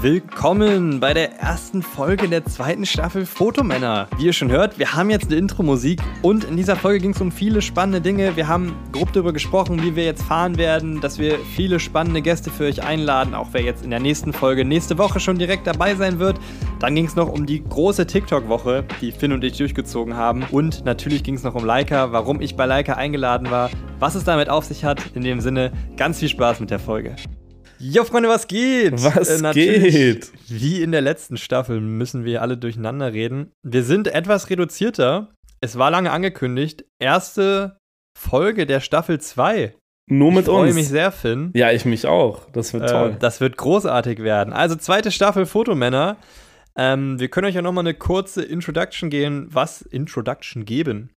Willkommen bei der ersten Folge der zweiten Staffel Fotomänner. Wie ihr schon hört, wir haben jetzt eine Intro-Musik und in dieser Folge ging es um viele spannende Dinge. Wir haben grob darüber gesprochen, wie wir jetzt fahren werden, dass wir viele spannende Gäste für euch einladen, auch wer jetzt in der nächsten Folge nächste Woche schon direkt dabei sein wird. Dann ging es noch um die große TikTok-Woche, die Finn und ich durchgezogen haben. Und natürlich ging es noch um Leica, warum ich bei Leica eingeladen war, was es damit auf sich hat. In dem Sinne, ganz viel Spaß mit der Folge. Jo, Freunde, was geht? Was äh, geht? Wie in der letzten Staffel müssen wir alle durcheinander reden. Wir sind etwas reduzierter. Es war lange angekündigt. Erste Folge der Staffel 2. Nur mit ich freue uns. mich sehr, Finn. Ja, ich mich auch. Das wird Äh, toll. das wird großartig werden. Also zweite Staffel Fotomänner. Ähm, wir können euch ja nochmal eine kurze Introduction gehen, was Introduction geben,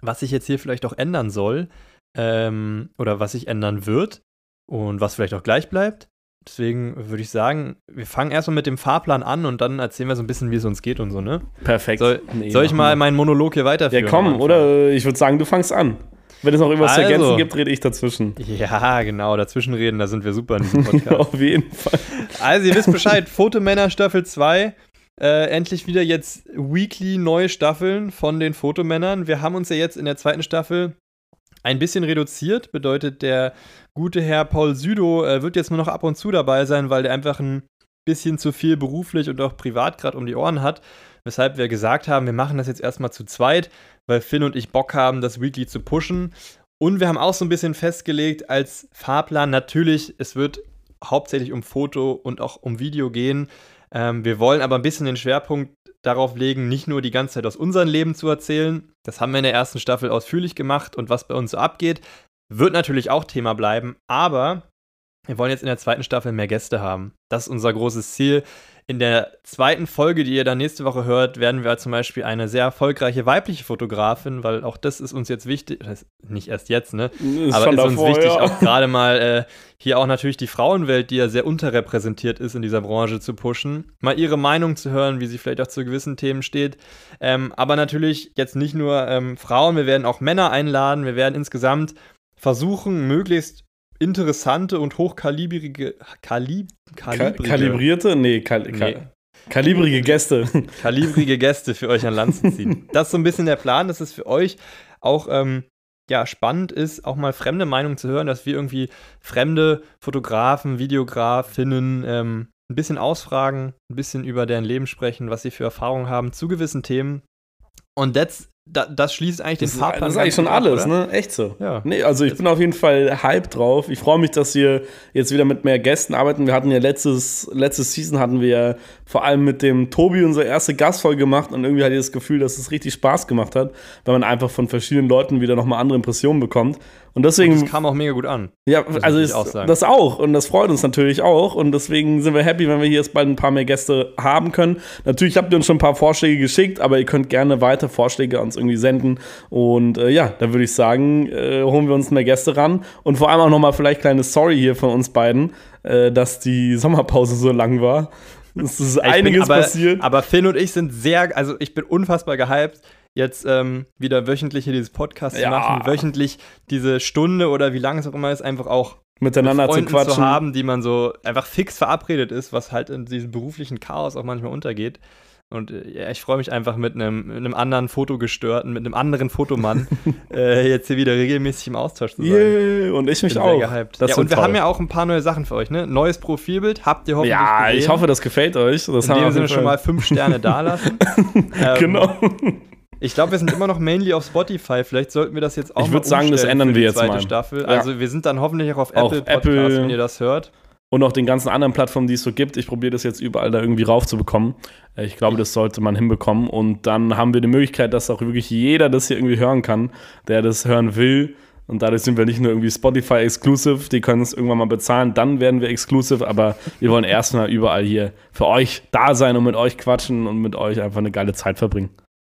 was sich jetzt hier vielleicht auch ändern soll ähm, oder was sich ändern wird und was vielleicht auch gleich bleibt. Deswegen würde ich sagen, wir fangen erstmal mit dem Fahrplan an und dann erzählen wir so ein bisschen, wie es uns geht und so, ne? Perfekt. Soll, Nee, soll ich mal meinen Monolog hier weiterführen? Ja, komm, oder ich würde sagen, du fangst an. Wenn es noch irgendwas zu Also. ergänzen gibt, rede ich dazwischen. Ja, genau, dazwischenreden, da sind wir super in diesem Podcast. Auf jeden Fall. Also, ihr wisst Bescheid, Fotomänner Staffel 2. Äh, endlich wieder jetzt weekly neue Staffeln von den Fotomännern. Wir haben uns ja jetzt in der zweiten Staffel ein bisschen reduziert. Bedeutet, der gute Herr Paul Südo äh, wird jetzt nur noch ab und zu dabei sein, weil der einfach ein bisschen zu viel beruflich und auch privat gerade um die Ohren hat. Weshalb wir gesagt haben, wir machen das jetzt erstmal zu zweit, weil Finn und ich Bock haben, das Weekly zu pushen. Und wir haben auch so ein bisschen festgelegt als Fahrplan, natürlich, es wird hauptsächlich um Foto und auch um Video gehen. Ähm, wir wollen aber ein bisschen den Schwerpunkt darauf legen, nicht nur die ganze Zeit aus unserem Leben zu erzählen. Das haben wir in der ersten Staffel ausführlich gemacht und was bei uns so abgeht, wird natürlich auch Thema bleiben. Aber wir wollen jetzt in der zweiten Staffel mehr Gäste haben. Das ist unser großes Ziel. In der zweiten Folge, die ihr dann nächste Woche hört, werden wir zum Beispiel eine sehr erfolgreiche weibliche Fotografin, weil auch das ist uns jetzt wichtig, nicht erst jetzt, ne? Ist Aber ist uns davor, wichtig, ja. auch gerade mal äh, hier auch natürlich die Frauenwelt, die ja sehr unterrepräsentiert ist in dieser Branche, zu pushen. Mal ihre Meinung zu hören, wie sie vielleicht auch zu gewissen Themen steht. Ähm, aber natürlich jetzt nicht nur ähm, Frauen, wir werden auch Männer einladen. Wir werden insgesamt versuchen, möglichst interessante und hochkalibrige Kalib, Ka kalibrige, kalibrierte? Nee, kal Nee. Kal kalibrige Gäste. kalibrige Gäste für euch an Land zu ziehen. Das ist so ein bisschen der Plan, dass es für euch auch ähm, ja, spannend ist, auch mal fremde Meinungen zu hören, dass wir irgendwie fremde Fotografen, Videografinnen ähm, ein bisschen ausfragen, ein bisschen über deren Leben sprechen, was sie für Erfahrungen haben zu gewissen Themen. Und that's, da, das schließt eigentlich Das den Fahrplan. das ist eigentlich schon ab, alles, oder? ne? Echt so. Ja. Nee, also ich bin auf jeden Fall hype drauf. Ich freue mich, dass wir jetzt wieder mit mehr Gästen arbeiten. Wir hatten ja letztes, letztes Season hatten wir ja vor allem mit dem Tobi unsere erste Gastfolge gemacht und irgendwie hatte ich das Gefühl, dass es richtig Spaß gemacht hat, weil man einfach von verschiedenen Leuten wieder nochmal andere Impressionen bekommt. Und deswegen. Das kam auch mega gut an. Ja, also ist, auch sagen. das auch und das freut uns natürlich auch und deswegen sind wir happy, wenn wir hier jetzt bald ein paar mehr Gäste haben können. Natürlich habt ihr uns schon ein paar Vorschläge geschickt, aber ihr könnt gerne weiter Vorschläge uns irgendwie senden und äh, ja, dann würde ich sagen, äh, holen wir uns mehr Gäste ran und vor allem auch nochmal vielleicht kleine Sorry hier von uns beiden, äh, dass die Sommerpause so lang war. Es ist einiges bin, aber, passiert. Aber Finn und ich sind sehr, also ich bin unfassbar gehypt, jetzt ähm, wieder wöchentlich hier dieses Podcast Ja. zu machen, wöchentlich diese Stunde oder wie lange es auch immer ist, einfach auch miteinander mit zu quatschen. zu haben, die man so einfach fix verabredet ist, was halt in diesem beruflichen Chaos auch manchmal untergeht. Und äh, ja, ich freue mich einfach mit einem, mit einem anderen Fotogestörten, mit einem anderen Fotomann äh, jetzt hier wieder regelmäßig im Austausch zu sein. Yeah, und ich mich bin auch. ja, und wir haben ja auch ein paar neue Sachen für euch, ne? Neues Profilbild habt ihr hoffentlich ja, gesehen. ich hoffe, das gefällt euch. Das in dem auf Sinne schon mal fünf Sterne dalassen. ähm, Genau. Ich glaube, wir sind immer noch mainly auf Spotify. Vielleicht sollten wir das jetzt auch Ich mal würd sagen, das ändern wir jetzt mal. Staffel. Ja. Also wir sind dann hoffentlich auch auf Auf Apple Podcast, Apple. wenn ihr das hört. Und auch den ganzen anderen Plattformen, die es so gibt. Ich probiere das jetzt überall da irgendwie raufzubekommen. Äh, Ich glaube, das sollte man hinbekommen. Und dann haben wir die Möglichkeit, dass auch wirklich jeder das hier irgendwie hören kann, der das hören will. Und dadurch sind wir nicht nur irgendwie Spotify exclusive, die können es irgendwann mal bezahlen, dann werden wir exclusive, aber wir wollen erstmal überall hier für euch da sein und mit euch quatschen und mit euch einfach eine geile Zeit verbringen.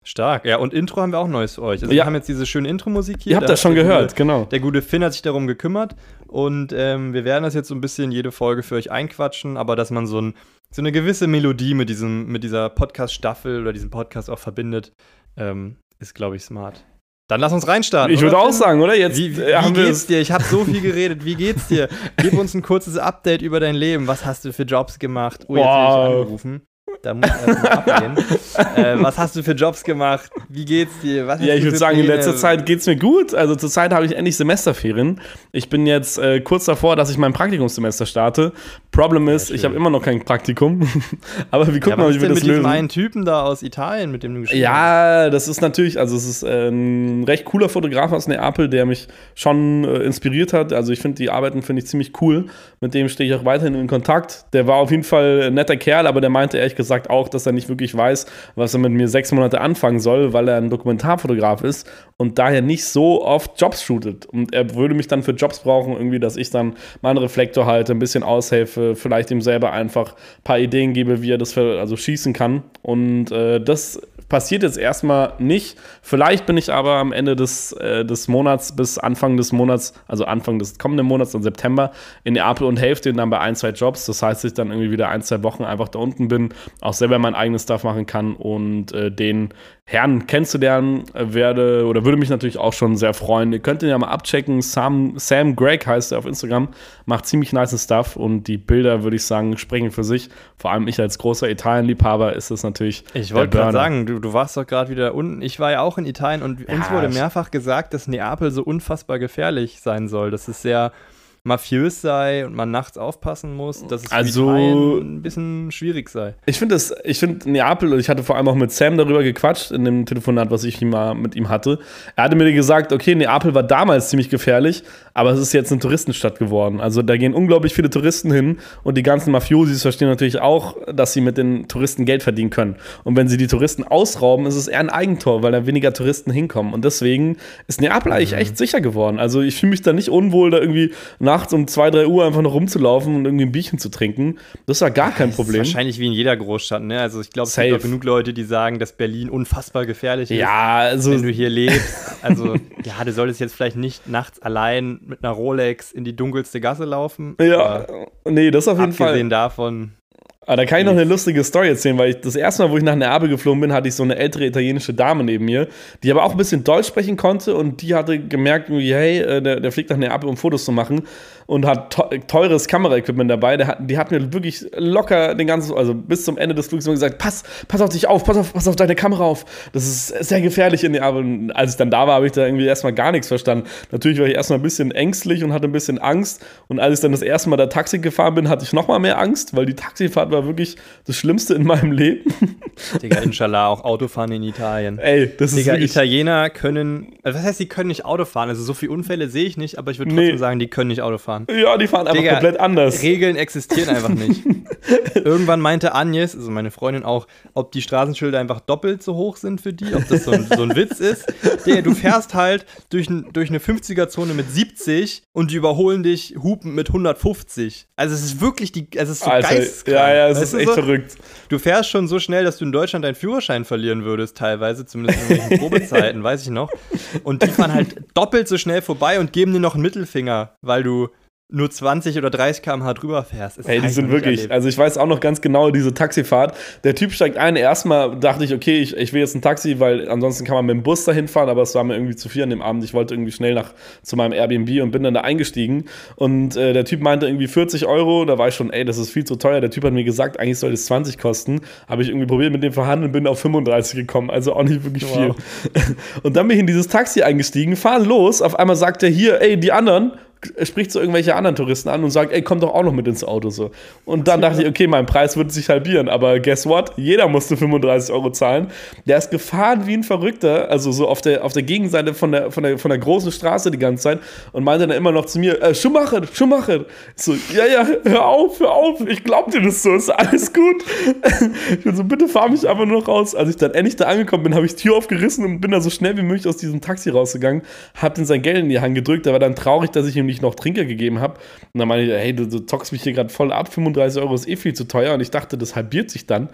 Stark. Ja, und Intro haben wir auch Neues für euch. Also Ja. Wir haben jetzt diese schöne Intro-Musik hier. Ihr habt Da das schon gehört, Gute, genau. der gute Finn hat sich darum gekümmert. Und ähm, wir werden das jetzt so ein bisschen jede Folge für euch einquatschen, aber dass man so, ein, so eine gewisse Melodie mit, diesem, mit dieser Podcast-Staffel oder diesem Podcast auch verbindet, ähm, ist, glaube ich, smart. Dann lass uns reinstarten. Ich würde auch sagen, oder? Jetzt wie, wie, äh, haben wie geht's dir? Ich habe so viel geredet. Wie geht's dir? Gib uns ein kurzes Update über dein Leben. Was hast du für Jobs gemacht? Oh, jetzt Wow. ich angerufen. Da muss ich erst mal abgehen. äh, was hast du für Jobs gemacht? Wie geht's dir? Was Ja, ich würde sagen, in Pläne? letzter Zeit geht es mir gut. Also zurzeit habe ich endlich Semesterferien. Ich bin jetzt äh, kurz davor, dass ich mein Praktikumssemester starte. Problem ist, schön. ich habe immer noch kein Praktikum. Aber wir Ja, gucken mal, wie wir das mit lösen. einen Typen da aus Italien, mit dem du hast? Ja, das ist natürlich, also es ist äh, ein recht cooler Fotograf aus Neapel, der mich schon äh, inspiriert hat. Also ich finde die Arbeiten finde ich ziemlich cool. Mit dem stehe ich auch weiterhin in Kontakt. Der war auf jeden Fall ein netter Kerl, aber der meinte ehrlich gesagt auch, dass er nicht wirklich weiß, was er mit mir sechs Monate anfangen soll, weil er ein Dokumentarfotograf ist und daher nicht so oft Jobs shootet. Und er würde mich dann für Jobs brauchen, irgendwie, dass ich dann mal einen Reflektor halte, ein bisschen aushelfe, vielleicht ihm selber einfach ein paar Ideen gebe, wie er das für, also schießen kann. Und äh, das passiert jetzt erstmal nicht. Vielleicht bin ich aber am Ende des, äh, des Monats bis Anfang des Monats, also Anfang des kommenden Monats, im September, in Neapel und helfe denen dann bei ein, zwei Jobs. Das heißt, dass ich dann irgendwie wieder ein, zwei Wochen einfach da unten bin, auch selber mein eigenes Stuff machen kann und äh, den Herrn kennenzulernen äh, werde oder würde mich natürlich auch schon sehr freuen. Ihr könnt ihn ja mal abchecken. Sam, Sam Greg heißt er auf Instagram, macht ziemlich nice Stuff und die Bilder, würde ich sagen, sprechen für sich. Vor allem ich als großer Italien-Liebhaber ist es natürlich. Ich wollte gerade sagen, du, du warst doch gerade wieder unten. Ich war ja auch in Italien und uns Ja, wurde ich- mehrfach gesagt, dass Neapel so unfassbar gefährlich sein soll, dass es sehr mafiös sei und man nachts aufpassen muss, dass es Also- ein bisschen schwierig sei. Ich finde das, ich finde Neapel, und ich hatte vor allem auch mit Sam darüber gequatscht in dem Telefonat, was ich mal mit ihm hatte. Er hatte mir gesagt, okay, Neapel war damals ziemlich gefährlich, aber es ist jetzt eine Touristenstadt geworden. Also da gehen unglaublich viele Touristen hin und die ganzen Mafiosis verstehen natürlich auch, dass sie mit den Touristen Geld verdienen können. Und wenn sie die Touristen ausrauben, ist es eher ein Eigentor, weil da weniger Touristen hinkommen. Und deswegen ist Neapel eigentlich echt sicher geworden. Also ich fühle mich da nicht unwohl, da irgendwie nachts um 2, 3 Uhr einfach noch rumzulaufen und irgendwie ein Bierchen zu trinken. Das war gar kein Das Problem. wahrscheinlich wie in jeder Großstadt, ne? Also ich glaube, es gibt auch genug Leute, die sagen, dass Berlin unfassbar gefährlich ist. Ja, also Wenn du hier lebst, also ja, du solltest jetzt vielleicht nicht nachts allein mit einer Rolex in die dunkelste Gasse laufen. ja, nee, das auf jeden abgesehen Fall. davon, Aber da kann ich noch eine lustige Story erzählen, weil ich das erste Mal, wo ich nach Neapel geflogen bin, hatte ich so eine ältere italienische Dame neben mir, die aber auch ein bisschen Deutsch sprechen konnte und die hatte gemerkt, hey, äh, der, der fliegt nach Neapel, um Fotos zu machen und hat te- teures Kameraequipment dabei. Hat, die hat mir wirklich locker den ganzen, also bis zum Ende des Flugs immer gesagt, pass, pass auf dich auf, pass auf, pass auf deine Kamera auf. Das ist sehr gefährlich in Neapel. Und als ich dann da war, habe ich da irgendwie erstmal gar nichts verstanden. Natürlich war ich erstmal ein bisschen ängstlich und hatte ein bisschen Angst. Und als ich dann das erste Mal da Taxi gefahren bin, hatte ich noch mal mehr Angst, weil die Taxifahrt war wirklich das Schlimmste in meinem Leben. Digga, inshallah, auch Autofahren in Italien. Ey, das ist Digga, wirklich Italiener können, also was heißt, die können nicht Auto fahren? Also so viele Unfälle sehe ich nicht, aber ich würde Nee. trotzdem sagen, die können nicht Auto fahren. Ja, die fahren einfach Digga, komplett anders. Regeln existieren einfach nicht. Irgendwann meinte Agnes, also meine Freundin auch, ob die Straßenschilder einfach doppelt so hoch sind für die, ob das so ein, so ein Witz ist. Digga, du fährst halt durch, durch eine 50er-Zone mit 70 und die überholen dich hupend mit 150. Also es ist wirklich die, also es ist so Alter, geisteskrank. ja, ja, es Weißt ist du echt so? verrückt. Du fährst schon so schnell, dass du in Deutschland deinen Führerschein verlieren würdest, teilweise, zumindest in Probezeiten, weiß ich noch. Und die fahren halt doppelt so schnell vorbei und geben dir noch einen Mittelfinger, weil du nur 20 oder 30 km/h drüber fährst. Ey, die ich sind wirklich, erlebt. also ich weiß auch noch ganz genau diese Taxifahrt. Der Typ steigt ein, erstmal dachte ich, okay, ich, ich will jetzt ein Taxi, weil ansonsten kann man mit dem Bus dahin fahren, aber es war mir irgendwie zu viel an dem Abend. Ich wollte irgendwie schnell nach zu meinem Airbnb und bin dann da eingestiegen. Und äh, der Typ meinte irgendwie 40 Euro, da war ich schon, ey, das ist viel zu teuer. Der Typ hat mir gesagt, eigentlich soll es 20 kosten. Habe ich irgendwie probiert mit dem verhandeln, bin auf 35 gekommen, also auch nicht wirklich viel. Wow. Und dann bin ich in dieses Taxi eingestiegen, fahren los, auf einmal sagt er hier, ey, die anderen, er spricht so irgendwelche anderen Touristen an und sagt, ey, komm doch auch noch mit ins Auto so. Und dann dachte ich, okay, mein Preis wird sich halbieren, aber guess what? Jeder musste 35 Euro zahlen. Der ist gefahren wie ein Verrückter, also so auf der, auf der Gegenseite von der, von, der, von der großen Straße die ganze Zeit und meinte dann immer noch zu mir, äh, Schumacher, Schumacher. So, ja, ja, hör auf, hör auf, ich glaub dir das so, ist alles gut. ich bin so, bitte fahr mich einfach nur noch raus. Als ich dann endlich da angekommen bin, habe ich die Tür aufgerissen und bin da so schnell wie möglich aus diesem Taxi rausgegangen, hab ihm sein Geld in die Hand gedrückt, war dann traurig, dass ich ihm nicht noch Trinker gegeben habe. Und dann meinte ich, hey, du, du zockst mich hier gerade voll ab, 35 Euro ist eh viel zu teuer. Und ich dachte, das halbiert sich dann.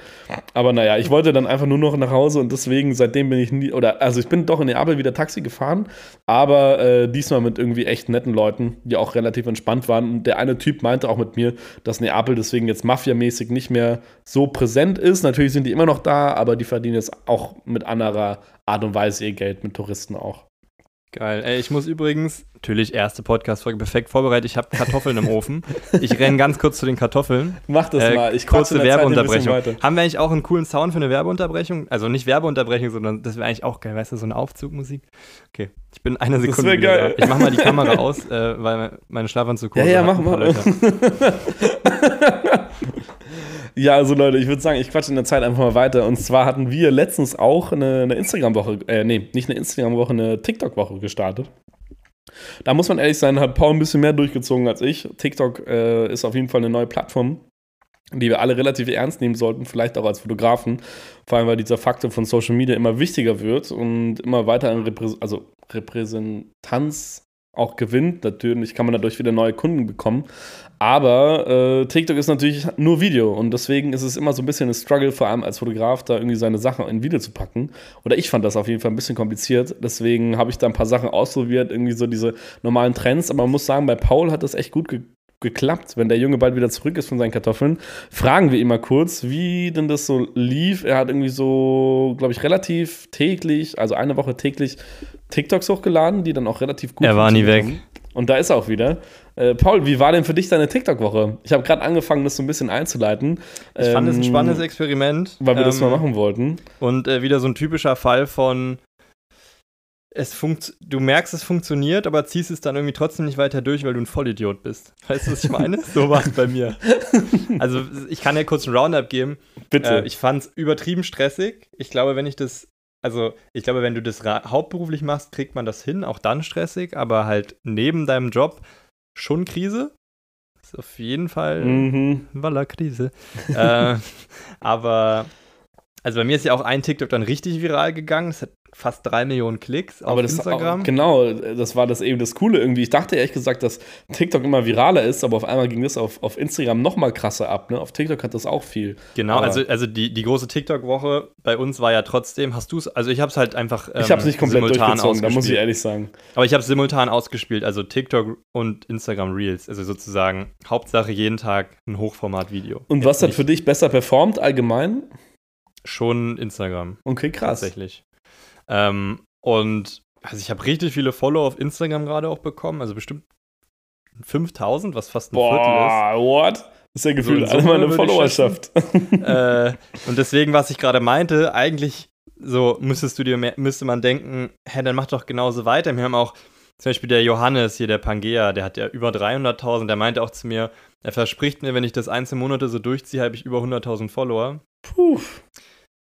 Aber naja, ich wollte dann einfach nur noch nach Hause und deswegen, seitdem bin ich nie, oder also ich bin doch in Neapel wieder Taxi gefahren, aber äh, diesmal mit irgendwie echt netten Leuten, die auch relativ entspannt waren. Und der eine Typ meinte auch mit mir, dass Neapel deswegen jetzt mafiamäßig nicht mehr so präsent ist. Natürlich sind die immer noch da, aber die verdienen jetzt auch mit anderer Art und Weise ihr Geld, mit Touristen auch. Geil. Ey, ich muss übrigens, natürlich erste Podcast-Folge perfekt vorbereitet. Ich habe Kartoffeln im Ofen. Ich renne ganz kurz zu den Kartoffeln. Mach das Äh, mal. Ich kurze Werbeunterbrechung. Haben wir eigentlich auch einen coolen Sound für eine Werbeunterbrechung? Also nicht Werbeunterbrechung, sondern das wäre eigentlich auch geil, weißt du, so eine Aufzugmusik. Okay, ich bin eine Sekunde. wär wieder geil. Da. Ich mach mal die Kamera aus, äh, weil meine Schlafanzug Ja, ja, hat mach mal. Ja, also Leute, ich würde sagen, ich quatsche in der Zeit einfach mal weiter. Und zwar hatten wir letztens auch eine, eine Instagram-Woche, äh, nee, nicht eine Instagram-Woche, eine TikTok-Woche gestartet. Da muss man ehrlich sein, hat Paul ein bisschen mehr durchgezogen als ich. TikTok äh, ist auf jeden Fall eine neue Plattform, die wir alle relativ ernst nehmen sollten, vielleicht auch als Fotografen. Vor allem, weil dieser Faktor von Social Media immer wichtiger wird und immer weiter an Reprä also Repräsentanz auch gewinnt. Natürlich kann man dadurch wieder neue Kunden bekommen. Aber äh, TikTok ist natürlich nur Video und deswegen ist es immer so ein bisschen ein Struggle, vor allem als Fotograf, da irgendwie seine Sachen in Video zu packen. Oder ich fand das auf jeden Fall ein bisschen kompliziert. Deswegen habe ich da ein paar Sachen ausprobiert, irgendwie so diese normalen Trends. Aber man muss sagen, bei Paul hat das echt gut ge geklappt. Wenn der Junge bald wieder zurück ist von seinen Kartoffeln, fragen wir ihn mal kurz, wie denn das so lief. Er hat irgendwie so, glaube ich, relativ täglich, also eine Woche täglich TikToks hochgeladen, die dann auch relativ gut Er war nie weg. Und da ist er auch wieder. Äh, Paul, wie war denn für dich deine TikTok-Woche? Ich habe gerade angefangen, das so ein bisschen einzuleiten. Ich fand es ein ähm, spannendes Experiment. Weil wir das Ähm, mal machen wollten. Und äh, wieder so ein typischer Fall von es funkt, du merkst, es funktioniert, aber ziehst es dann irgendwie trotzdem nicht weiter durch, weil du ein Vollidiot bist. Weißt du, was ich meine? so war es bei mir. Also, ich kann ja kurz einen Roundup geben. Bitte. Äh, ich fand es übertrieben stressig. Ich glaube, wenn ich das, also ich glaube, wenn du das hauptberuflich machst, kriegt man das hin, auch dann stressig, aber halt neben deinem Job schon Krise. Ist auf jeden Fall mhm. Walla Krise. äh, aber also bei mir ist ja auch ein TikTok dann richtig viral gegangen. Es hat fast drei Millionen Klicks auf Aber das Instagram. Auch, genau, das war das eben das Coole irgendwie. Ich dachte ehrlich gesagt, dass TikTok immer viraler ist, aber auf einmal ging das auf, auf Instagram noch mal krasser ab. Ne? Auf TikTok hat das auch viel. Genau, Aber- also, also die, die große TikTok-Woche bei uns war ja trotzdem, hast du es, also ich habe es halt einfach ähm, ich habe es nicht komplett simultan durchgezogen, da muss ich ausgespielt. ehrlich sagen. Aber ich habe es simultan ausgespielt, also TikTok und Instagram Reels, also sozusagen Hauptsache jeden Tag ein Hochformat-Video. Und Jetzt was hat nicht- für dich besser performt allgemein? Schon Instagram. Okay, krass. Tatsächlich. Ähm, und also ich habe richtig viele Follower auf Instagram gerade auch bekommen, also bestimmt 5000, was fast ein Boah, what? Das ist ja gefühlt in alle meine Followerschaft. Viertel ist. äh, und deswegen, was ich gerade meinte, eigentlich so müsstest du dir mehr, müsste man denken, hä, dann mach doch genauso weiter. Wir haben auch zum Beispiel der Johannes hier, der Pangea, der hat ja über 300.000, der meinte auch zu mir, er verspricht mir, wenn ich das einzelne Monate so durchziehe, habe ich über 100.000 Follower. Puh.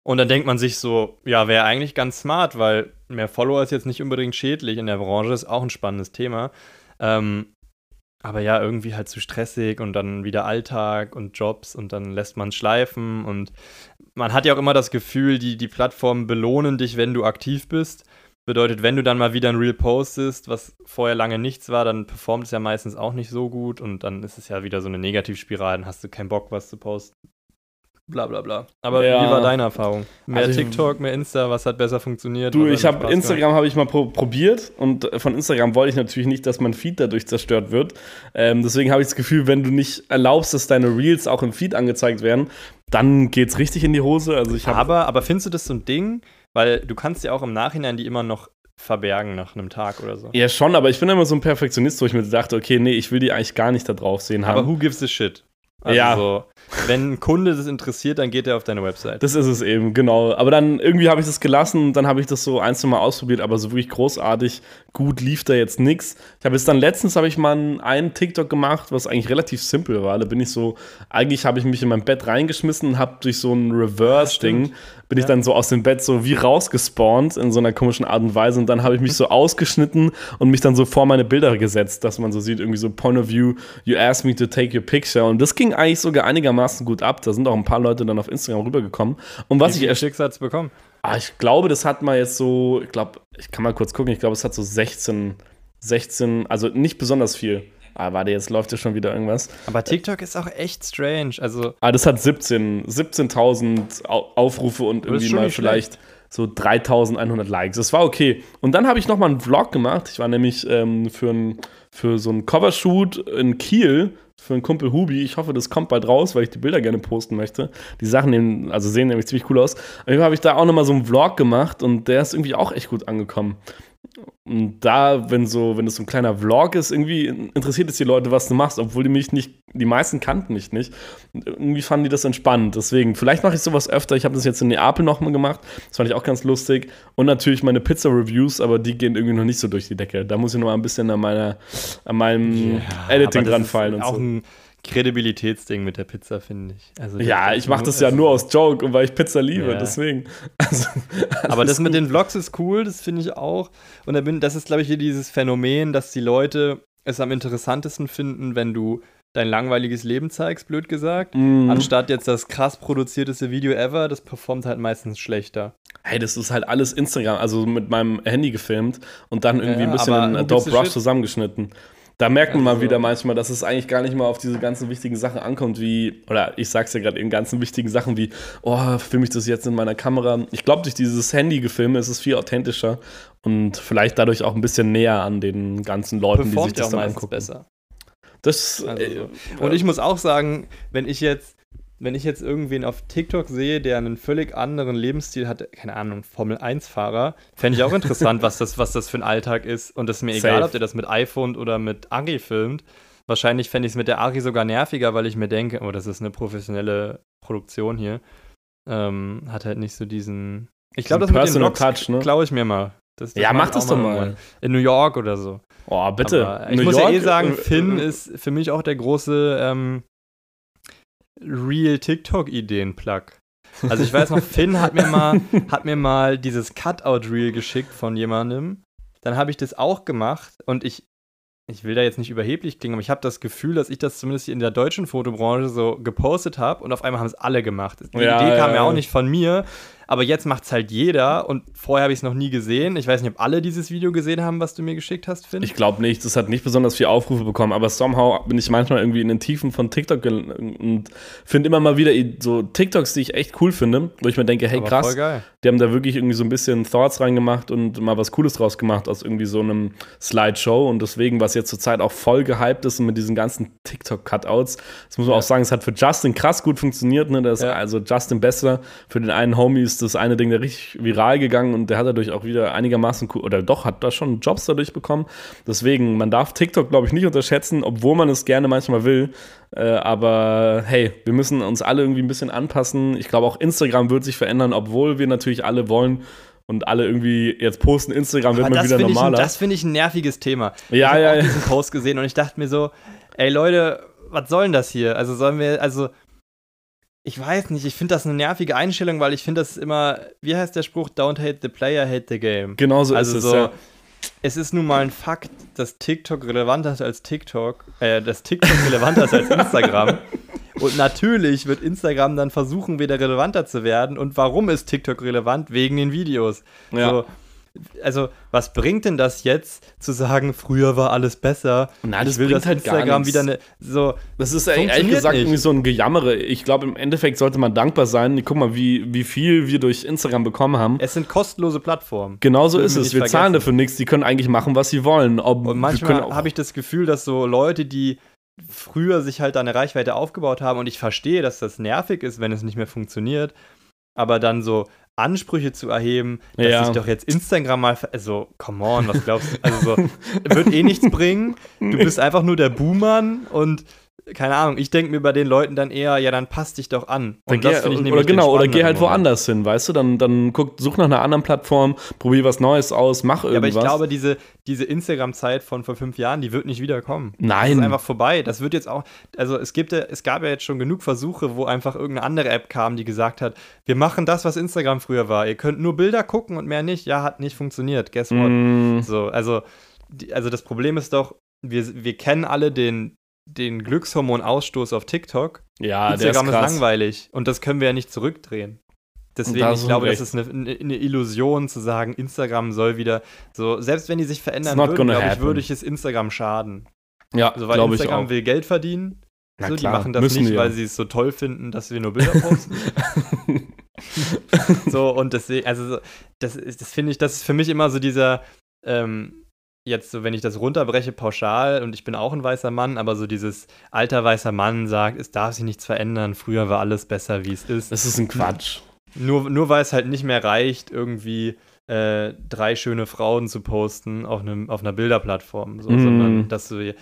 Und dann denkt man sich so, ja, wäre eigentlich ganz smart, weil mehr Follower ist jetzt nicht unbedingt schädlich in der Branche, ist auch ein spannendes Thema. Ähm, aber ja, irgendwie halt zu stressig und dann wieder Alltag und Jobs und dann lässt man schleifen und man hat ja auch immer das Gefühl, die, die Plattformen belohnen dich, wenn du aktiv bist. Bedeutet, wenn du dann mal wieder ein Reel postest, was vorher lange nichts war, dann performt es ja meistens auch nicht so gut und dann ist es ja wieder so eine Negativspirale, dann hast du keinen Bock, was zu posten. Bla bla bla. Aber Ja. wie war deine Erfahrung? Mehr Also TikTok, mehr Insta, was hat besser funktioniert? Du, ich habe Instagram habe ich mal pro probiert und von Instagram wollte ich natürlich nicht, dass mein Feed dadurch zerstört wird. Ähm, deswegen habe ich das Gefühl, wenn du nicht erlaubst, dass deine Reels auch im Feed angezeigt werden, dann geht's richtig in die Hose. Also ich Aber, aber findest du das so ein Ding? Weil du kannst ja auch im Nachhinein die immer noch verbergen nach einem Tag oder so. ja schon, aber ich bin immer so ein Perfektionist, wo ich mir dachte, okay, nee, ich will die eigentlich gar nicht da drauf sehen haben. Aber who gives a shit? Also Ja. so, wenn ein Kunde das interessiert, dann geht er auf deine Website. Das ist es eben, genau. Aber dann irgendwie habe ich das gelassen und dann habe ich das so ein, zwei Mal ausprobiert, aber so wirklich großartig gut lief da jetzt nichts. Ich habe jetzt dann letztens habe ich mal einen- TikTok gemacht, was eigentlich relativ simpel war. Da bin ich so, eigentlich habe ich mich in mein Bett reingeschmissen und habe durch so ein Reverse-Ding, bin ich Ja. dann so aus dem Bett so wie rausgespawnt in so einer komischen Art und Weise und dann habe ich mich so ausgeschnitten und mich dann so vor meine Bilder gesetzt, dass man so sieht, irgendwie so Point of View, you asked me to take your picture und das ging eigentlich sogar einigermaßen gut ab. Da sind auch ein paar Leute dann auf Instagram rübergekommen. Und was Wie ich Schicksals bekommen? Ah, ich glaube, das hat mal jetzt so, ich glaube, ich kann mal kurz gucken, ich glaube, es hat so 16, 16, also nicht besonders viel. Ah, warte, jetzt läuft ja schon wieder irgendwas. Aber TikTok ist auch echt strange. Also, Ah, das hat 17, 17.000 Au- Aufrufe und irgendwie mal vielleicht so 3.100 Likes. Das war okay. Und dann habe ich noch mal einen Vlog gemacht. Ich war nämlich ähm, für, ein, für so einen Covershoot in Kiel für einen Kumpel Hubi. Ich hoffe, das kommt bald raus, weil ich die Bilder gerne posten möchte. Die Sachen nehmen, also sehen nämlich ziemlich cool aus. Auf jeden Fall habe ich da auch noch mal so einen Vlog gemacht und der ist irgendwie auch echt gut angekommen. Und da, wenn so, wenn das so ein kleiner Vlog ist, irgendwie interessiert es die Leute, was du machst, obwohl die mich nicht, die meisten kannten mich nicht. Und irgendwie fanden die das entspannt. Deswegen, vielleicht mache ich sowas öfter. Ich habe das jetzt in Neapel nochmal gemacht. Das fand ich auch ganz lustig. Und natürlich meine Pizza-Reviews, aber die gehen irgendwie noch nicht so durch die Decke. Da muss ich noch mal ein bisschen an meiner, an meinem Ja, Editing aber das dran ist fallen und auch so. ein Kredibilitätsding mit der Pizza, finde ich. Also, Ja, ich mache das ja nur aus Joke und weil ich Pizza liebe, Ja. deswegen. Also, Aber das mit gut. den Vlogs ist cool, das finde ich auch. Und da bin, das ist, glaube ich, hier dieses Phänomen, dass die Leute es am interessantesten finden, wenn du dein langweiliges Leben zeigst, blöd gesagt. Mhm. Anstatt jetzt das krass produzierteste Video ever, das performt halt meistens schlechter. Hey, das ist halt alles Instagram, also mit meinem Handy gefilmt und dann irgendwie Ja, ein bisschen in Adobe Rush zusammengeschnitten. Da merkt man mal Also- wieder manchmal, dass es eigentlich gar nicht mal auf diese ganzen wichtigen Sachen ankommt, wie, oder ich sag's ja gerade, in ganzen wichtigen Sachen wie, oh, filme ich das jetzt in meiner Kamera? Ich glaube, durch dieses Handy-Gefilme ist es viel authentischer und vielleicht dadurch auch ein bisschen näher an den ganzen Leuten, die sich Performt ja das dann angucken. besser. Das, Also, äh, Und ich muss auch sagen, wenn ich jetzt, wenn ich jetzt irgendwen auf TikTok sehe, der einen völlig anderen Lebensstil hat, keine Ahnung, Formel-1-Fahrer, fände ich auch interessant, was das, was das für ein Alltag ist. Und das ist mir egal, Safe. ob der das mit iPhone oder mit Ari filmt. Wahrscheinlich fände ich es mit der Ari sogar nerviger, weil ich mir denke, oh, das ist eine professionelle Produktion hier. Ähm, hat halt nicht so diesen. Ich glaube, das Diesen mit den Personal Vlogs Touch, ne? klaue ich mir mal. Das, das ja, mach das doch mal. irgendwann. In New York oder so. Oh, bitte. Aber ich New muss ja eh York, sagen, äh, Finn äh, ist für mich auch der große ähm, Real TikTok-Ideen-Plug. Also ich weiß noch, Finn hat mir mal, hat mir mal dieses Cutout-Reel geschickt von jemandem. Dann habe ich das auch gemacht und ich, ich will da jetzt nicht überheblich klingen, aber ich habe das Gefühl, dass ich das zumindest hier in der deutschen Fotobranche so gepostet habe und auf einmal haben es alle gemacht. Die Ja, Idee kam ja, ja auch nicht von mir, aber jetzt macht es halt jeder und vorher habe ich es noch nie gesehen. Ich weiß nicht, ob alle dieses Video gesehen haben, was du mir geschickt hast, Finn. Ich glaube nicht, das hat nicht besonders viel Aufrufe bekommen, aber somehow bin ich manchmal irgendwie in den Tiefen von TikTok und finde immer mal wieder so TikToks, die ich echt cool finde, wo ich mir denke, hey Aber krass, die haben da wirklich irgendwie so ein bisschen Thoughts reingemacht und mal was Cooles draus gemacht aus irgendwie so einem Slideshow und deswegen, was jetzt zurzeit auch voll gehypt ist und mit diesen ganzen TikTok-Cutouts, das muss man Ja. auch sagen, es hat für Justin krass gut funktioniert, ne? Das, Ja. Also Justin Bessler, für den einen Homie ist das eine Ding, der richtig viral gegangen und der hat dadurch auch wieder einigermaßen oder doch, hat da schon Jobs dadurch bekommen. Deswegen, man darf TikTok, glaube ich, nicht unterschätzen, obwohl man es gerne manchmal will. Äh, aber hey, wir müssen uns alle irgendwie ein bisschen anpassen. Ich glaube, auch Instagram wird sich verändern, obwohl wir natürlich alle wollen und alle irgendwie jetzt posten, Instagram wird mal das wieder finde ich, normaler. das finde ich ein nerviges Thema. Ja, ich habe ja, auch ja. diesen Post gesehen und ich dachte mir so, ey Leute, was soll denn das hier? Also sollen wir, also ich weiß nicht, ich finde das eine nervige Einstellung, weil ich finde das immer, wie heißt der Spruch, don't hate the player, hate the game. genau so also ist es. so, ja. es ist nun mal ein Fakt, dass TikTok relevanter ist als TikTok, äh, dass TikTok relevanter ist als Instagram. Und natürlich wird Instagram dann versuchen, wieder relevanter zu werden. Und warum ist TikTok relevant? Wegen den Videos. Ja. So, also, was bringt denn das jetzt, zu sagen, früher war alles besser? Na, das ich will, bringt dass halt Instagram wieder eine. So, Das ist ehrlich gesagt nicht. irgendwie so ein Gejammere. Ich glaube, im Endeffekt sollte man dankbar sein. Guck mal, wie, wie viel wir durch Instagram bekommen haben. es sind kostenlose Plattformen. Genauso ist es. Wir zahlen vergessen. dafür nichts. Die können eigentlich machen, was sie wollen. Ob, Und manchmal habe ich das Gefühl, dass so Leute, die früher sich halt eine Reichweite aufgebaut haben, und ich verstehe, dass das nervig ist, wenn es nicht mehr funktioniert, aber dann so Ansprüche zu erheben, dass Ja. sich doch jetzt Instagram mal, also, come on, was glaubst du? Also so, wird eh nichts bringen. Du bist einfach nur der Buhmann und keine Ahnung, ich denke mir bei den Leuten dann eher, ja, dann passt dich doch an. Dann Und geh, das finde ich oder nämlich den genau, oder geh halt woanders hin, weißt du? Dann, dann guck, such nach einer anderen Plattform, probier was Neues aus, mach Ja, aber irgendwas. ich glaube, diese, diese Instagram-Zeit von vor fünf Jahren, die wird nicht wiederkommen. Nein. Das ist einfach vorbei. Das wird jetzt auch, also es gibt es gab ja jetzt schon genug Versuche, wo einfach irgendeine andere App kam, die gesagt hat, wir machen das, was Instagram früher war. Ihr könnt nur Bilder gucken und mehr nicht. Ja, hat nicht funktioniert. Guess what? Mm, So, also, die, also das Problem ist doch, wir, wir kennen alle den, den Glückshormonausstoß auf TikTok. ja, Instagram der ist, ist krass. langweilig und das können wir ja nicht zurückdrehen. Deswegen, Da ich glaube, recht. das ist eine, eine, Illusion zu sagen, Instagram soll wieder so, selbst wenn die sich verändern würden, glaube ich, würde ich es Instagram schaden. Ja, Also weil Instagram will Geld verdienen. Na so, klar, die machen das müssen nicht, die weil sie es so toll finden, dass wir nur Bilder posten. so, und deswegen, also so, das, ist- das finde ich, das ist für mich immer so dieser, ähm, jetzt so, wenn ich das runterbreche pauschal und ich bin auch ein weißer Mann, aber so dieses alter weißer Mann sagt, es darf sich nichts verändern, früher war alles besser, wie es ist. Das ist ein Quatsch. Nur, nur weil es halt nicht mehr reicht, irgendwie äh, drei schöne Frauen zu posten auf, einem, auf einer Bilderplattform, so, Mm. sondern dass du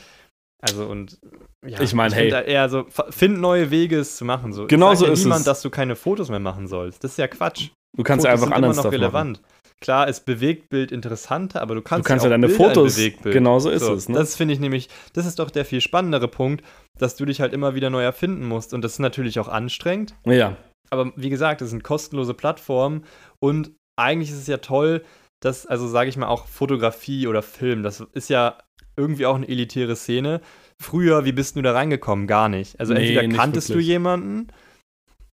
also und ja, Ich mein, find hey. da eher so find neue Wege es zu machen so. Genau so ja ist niemand, es. dass du keine Fotos mehr machen sollst. Das ist ja Quatsch. Du kannst ja Fotos einfach sind anderen immer noch relevant. Klar ist Bewegtbild interessanter, aber du Du kannst, kannst ja auch deine Bilder Fotos, genau so ist es. Ne? Das finde ich nämlich, das ist doch der viel spannendere Punkt, dass du dich halt immer wieder neu erfinden musst. Und das ist natürlich auch anstrengend. ja, Aber wie gesagt, das sind kostenlose Plattformen und eigentlich ist es ja toll, dass, also sage ich mal, auch Fotografie oder Film, das ist ja irgendwie auch eine elitäre Szene. Früher, wie bist du da reingekommen? Gar nicht. Also Nee, entweder kanntest du jemanden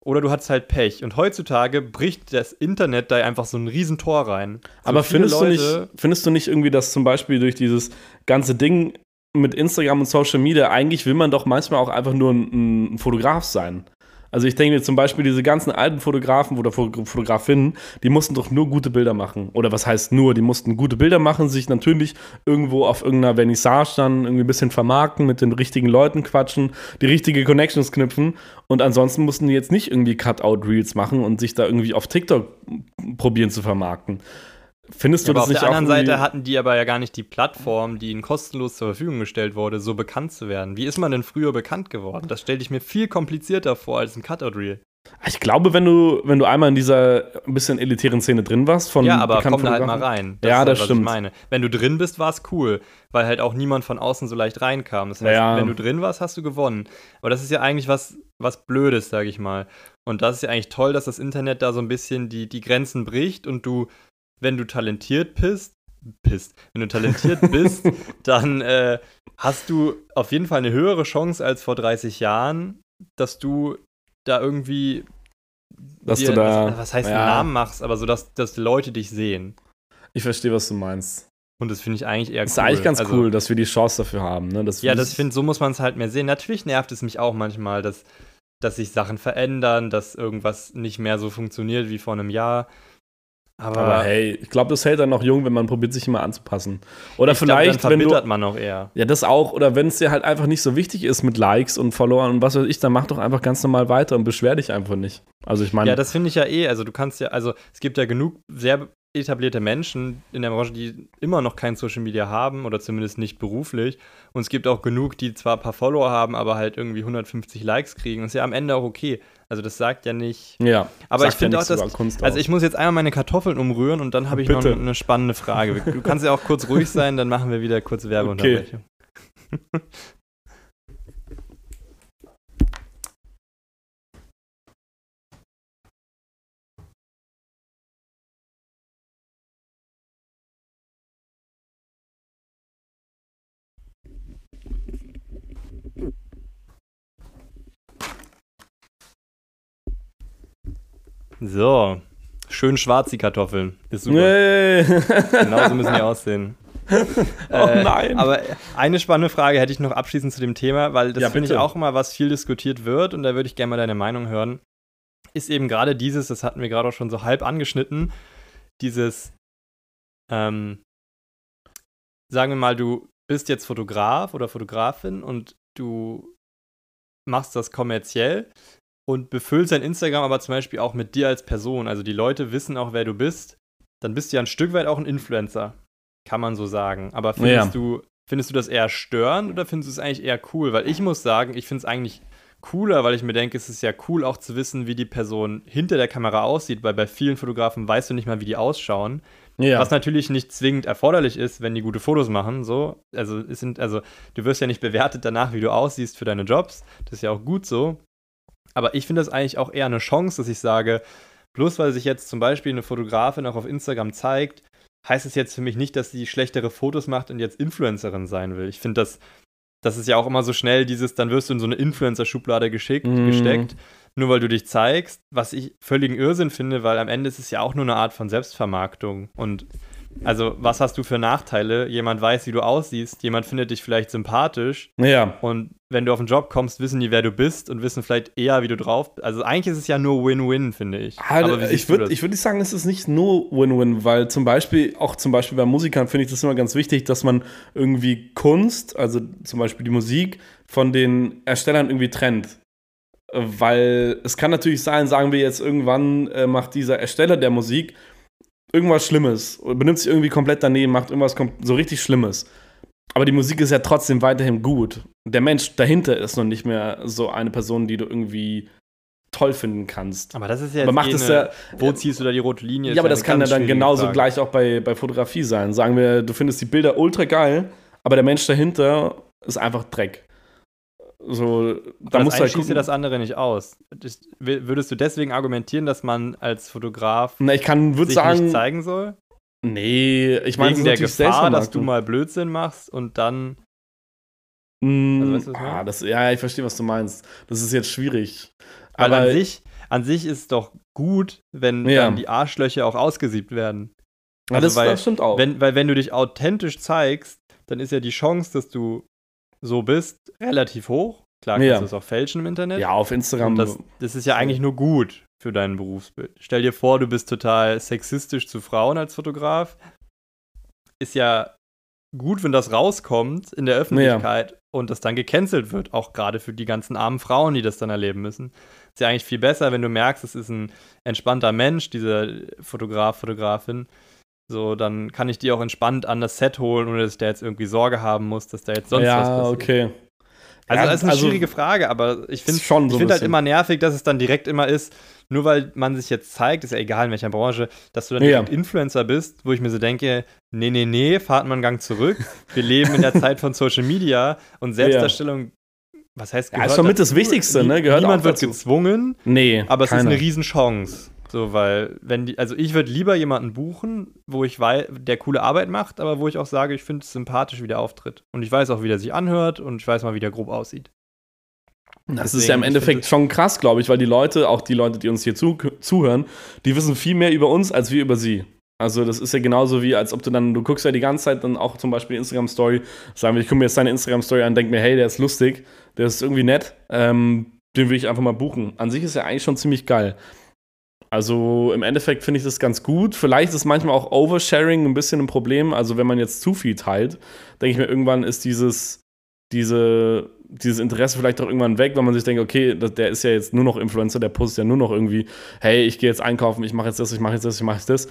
oder du hattest halt Pech. Und heutzutage bricht das Internet da einfach so ein Riesentor rein. So Aber findest du, nicht, findest du nicht irgendwie, dass zum Beispiel durch dieses ganze Ding mit Instagram und Social Media, eigentlich will man doch manchmal auch einfach nur ein, ein Fotograf sein? Also ich denke mir zum Beispiel diese ganzen alten Fotografen oder Fo- Fotografinnen, die mussten doch nur gute Bilder machen. Oder was heißt nur, die mussten gute Bilder machen, sich natürlich irgendwo auf irgendeiner Vernissage dann irgendwie ein bisschen vermarkten, mit den richtigen Leuten quatschen, die richtige Connections knüpfen. Und ansonsten mussten die jetzt nicht irgendwie Cutout-Reels machen und sich da irgendwie auf TikTok probieren zu vermarkten. Findest Ja, du aber das auf nicht der anderen irgendwie- Seite hatten die aber ja gar nicht die Plattform, die ihnen kostenlos zur Verfügung gestellt wurde, so bekannt zu werden. Wie ist man denn früher bekannt geworden? Das stelle ich mir viel komplizierter vor als ein Cutout-Reel. Ich glaube, wenn du, wenn du einmal in dieser ein bisschen elitären Szene drin warst, von Ja, aber komm da halt mal rein. Ja, ist das was stimmt. Ich meine. Wenn du drin bist, war es cool, weil halt auch niemand von außen so leicht reinkam. Das heißt, Ja. wenn du drin warst, hast du gewonnen. Aber das ist ja eigentlich was, was Blödes, sage ich mal. Und das ist ja eigentlich toll, dass das Internet da so ein bisschen die, die Grenzen bricht und du, wenn du talentiert bist, bist, wenn du talentiert bist, dann äh, hast du auf jeden Fall eine höhere Chance als vor 30 Jahren, dass du da irgendwie Dass dir, du da, was, was heißt ja, einen Namen machst, aber so, dass, dass Leute dich sehen. Ich verstehe, was du meinst. Und das finde ich eigentlich eher Das cool. ist eigentlich ganz Also, cool, dass wir die Chance dafür haben. Ne? Dass Ja, das finde so muss man es halt mehr sehen. Natürlich nervt es mich auch manchmal, dass, dass sich Sachen verändern, dass irgendwas nicht mehr so funktioniert wie vor einem Jahr. Aber, Aber hey, ich glaube, das hält dann noch jung, wenn man probiert, sich immer anzupassen. Oder ich glaub, vielleicht, dann wenn du. man auch eher. Ja, das auch. Oder wenn es dir halt einfach nicht so wichtig ist mit Likes und Followern und was weiß ich, dann mach doch einfach ganz normal weiter und beschwer dich einfach nicht. Also ich meine, Ja, das finde ich ja eh. Also du kannst ja, also es gibt ja genug sehr etablierte Menschen in der Branche, die immer noch kein Social Media haben oder zumindest nicht beruflich. Und es gibt auch genug, die zwar ein paar Follower haben, aber halt irgendwie 150 Likes kriegen. ist ja am Ende auch okay. Also das sagt ja nicht. ja. Aber ich finde ja auch, dass. Also ich muss jetzt einmal meine Kartoffeln umrühren und dann habe ich noch Bitte. eine, eine spannende Frage. Du kannst ja auch kurz ruhig sein, dann machen wir wieder kurz Werbeunterbrechung. So, schön schwarz die Kartoffeln. Ist super. Nee. Genauso müssen die aussehen. Oh Äh, nein. Aber eine spannende Frage hätte ich noch abschließend zu dem Thema, weil das Ja, finde ich auch immer, was viel diskutiert wird und da würde ich gerne mal deine Meinung hören. Ist eben gerade dieses, das hatten wir gerade auch schon so halb angeschnitten, dieses, ähm, sagen wir mal, du bist jetzt Fotograf oder Fotografin und du machst das kommerziell und befüllst dein Instagram aber zum Beispiel auch mit dir als Person. Also die Leute wissen auch, wer du bist. Dann bist du ja ein Stück weit auch ein Influencer. Kann man so sagen. Aber findest, Ja. du, findest du das eher störend oder findest du es eigentlich eher cool? Weil ich muss sagen, ich finde es eigentlich cooler, weil ich mir denke, es ist ja cool auch zu wissen, wie die Person hinter der Kamera aussieht, weil bei vielen Fotografen weißt du nicht mal, wie die ausschauen. ja. Was natürlich nicht zwingend erforderlich ist, wenn die gute Fotos machen. So. Also, es sind, also, du wirst ja nicht bewertet danach, wie du aussiehst für deine Jobs. Das ist ja auch gut so. Aber ich finde das eigentlich auch eher eine Chance, dass ich sage, bloß weil sich jetzt zum Beispiel eine Fotografin auch auf Instagram zeigt, heißt es jetzt für mich nicht, dass sie schlechtere Fotos macht und jetzt Influencerin sein will. Ich finde das, das ist ja auch immer so schnell dieses, dann wirst du in so eine Influencer-Schublade geschickt, Mhm. gesteckt, nur weil du dich zeigst, was ich völligen Irrsinn finde, weil am Ende ist es ja auch nur eine Art von Selbstvermarktung. Und also, was hast du für Nachteile? Jemand weiß, wie du aussiehst, jemand findet dich vielleicht sympathisch ja. und wenn du auf den Job kommst, wissen die, wer du bist und wissen vielleicht eher, wie du drauf bist. Also eigentlich ist es ja nur Win-Win, finde ich. Halt, wie siehst ich würde ich würd nicht sagen, es ist nicht nur Win-Win, weil zum Beispiel, auch zum Beispiel bei Musikern finde ich das immer ganz wichtig, dass man irgendwie Kunst, also zum Beispiel die Musik, von den Erstellern irgendwie trennt. Äh, Weil es kann natürlich sein, sagen wir jetzt irgendwann äh, macht dieser Ersteller der Musik irgendwas Schlimmes, benimmt sich irgendwie komplett daneben, macht irgendwas so richtig Schlimmes. Aber die Musik ist ja trotzdem weiterhin gut. Der Mensch dahinter ist noch nicht mehr so eine Person, die du irgendwie toll finden kannst. Aber das ist ja aber macht es ja, wo ziehst du da die rote Linie? Ja, aber das kann ja dann genauso Frage. gleich auch bei, bei Fotografie sein. Sagen wir, du findest die Bilder ultra geil, aber der Mensch dahinter ist einfach Dreck. So, da musst du halt schließt dir das andere nicht aus. Würdest du deswegen argumentieren, dass man als Fotograf Na, ich kann, sich sagen, nicht zeigen soll? Nee, ich meine, wegen der Gefahr, dass du mal Blödsinn machst und dann. Mm, also, weißt du, ah, das, ja, ich verstehe, was du meinst. Das ist jetzt schwierig. Weil Aber an sich, an sich ist es doch gut, wenn ja. dann die Arschlöcher auch ausgesiebt werden. Also, das, weil, das stimmt auch. Wenn, weil wenn du dich authentisch zeigst, dann ist ja die Chance, dass du so bist, relativ hoch. Klar kannst ja. du es auch fälschen im Internet. Ja, auf Instagram. Das, das, ist ja eigentlich nur gut für dein Berufsbild. Stell dir vor, du bist total sexistisch zu Frauen als Fotograf. Ist ja gut, wenn das rauskommt in der Öffentlichkeit ja. und das dann gecancelt wird, auch gerade für die ganzen armen Frauen, die das dann erleben müssen. Ist ja eigentlich viel besser, wenn du merkst, es ist ein entspannter Mensch, dieser Fotograf, Fotografin. So, dann kann ich die auch entspannt an das Set holen, ohne dass ich da jetzt irgendwie Sorge haben muss, dass da jetzt sonst ja, was passiert. Ja, okay. Also, das ist eine also, schwierige Frage, aber ich finde so ich find halt immer nervig, dass es dann direkt immer ist, nur weil man sich jetzt zeigt, ist ja egal in welcher Branche, dass du dann ja. Influencer bist, wo ich mir so denke, nee, nee, nee, fahrt mal einen Gang zurück. Wir leben in der Zeit von Social Media und Selbstdarstellung was heißt gehört? Ja, ist schon mit das Wichtigste, ne? Gehört Niemand wird gezwungen. Nee. Aber es keine. ist eine Riesenchance. So, weil, wenn die, also ich würde lieber jemanden buchen, wo ich weiß, der coole Arbeit macht, aber wo ich auch sage, ich finde es sympathisch, wie der auftritt. Und ich weiß auch, wie der sich anhört und ich weiß mal, wie der grob aussieht. Das Deswegen, ist ja im Endeffekt schon krass, glaube ich, weil die Leute, auch die Leute, die uns hier zu, zuhören, die wissen viel mehr über uns als wir über sie. Also das ist ja genauso wie, als ob du dann, du guckst ja die ganze Zeit dann auch zum Beispiel Instagram-Story, sagen wir, ich gucke mir jetzt deine Instagram-Story an, denke mir, hey, der ist lustig, der ist irgendwie nett, ähm, den will ich einfach mal buchen. An sich ist ja eigentlich schon ziemlich geil. Also im Endeffekt finde ich das ganz gut. Vielleicht ist manchmal auch Oversharing ein bisschen ein Problem. Also wenn man jetzt zu viel teilt, denke ich mir, irgendwann ist dieses, diese, dieses Interesse vielleicht auch irgendwann weg, weil man sich denkt, okay, der ist ja jetzt nur noch Influencer, der postet ja nur noch irgendwie, hey, ich gehe jetzt einkaufen, ich mache jetzt das, ich mache jetzt das, ich mache jetzt das.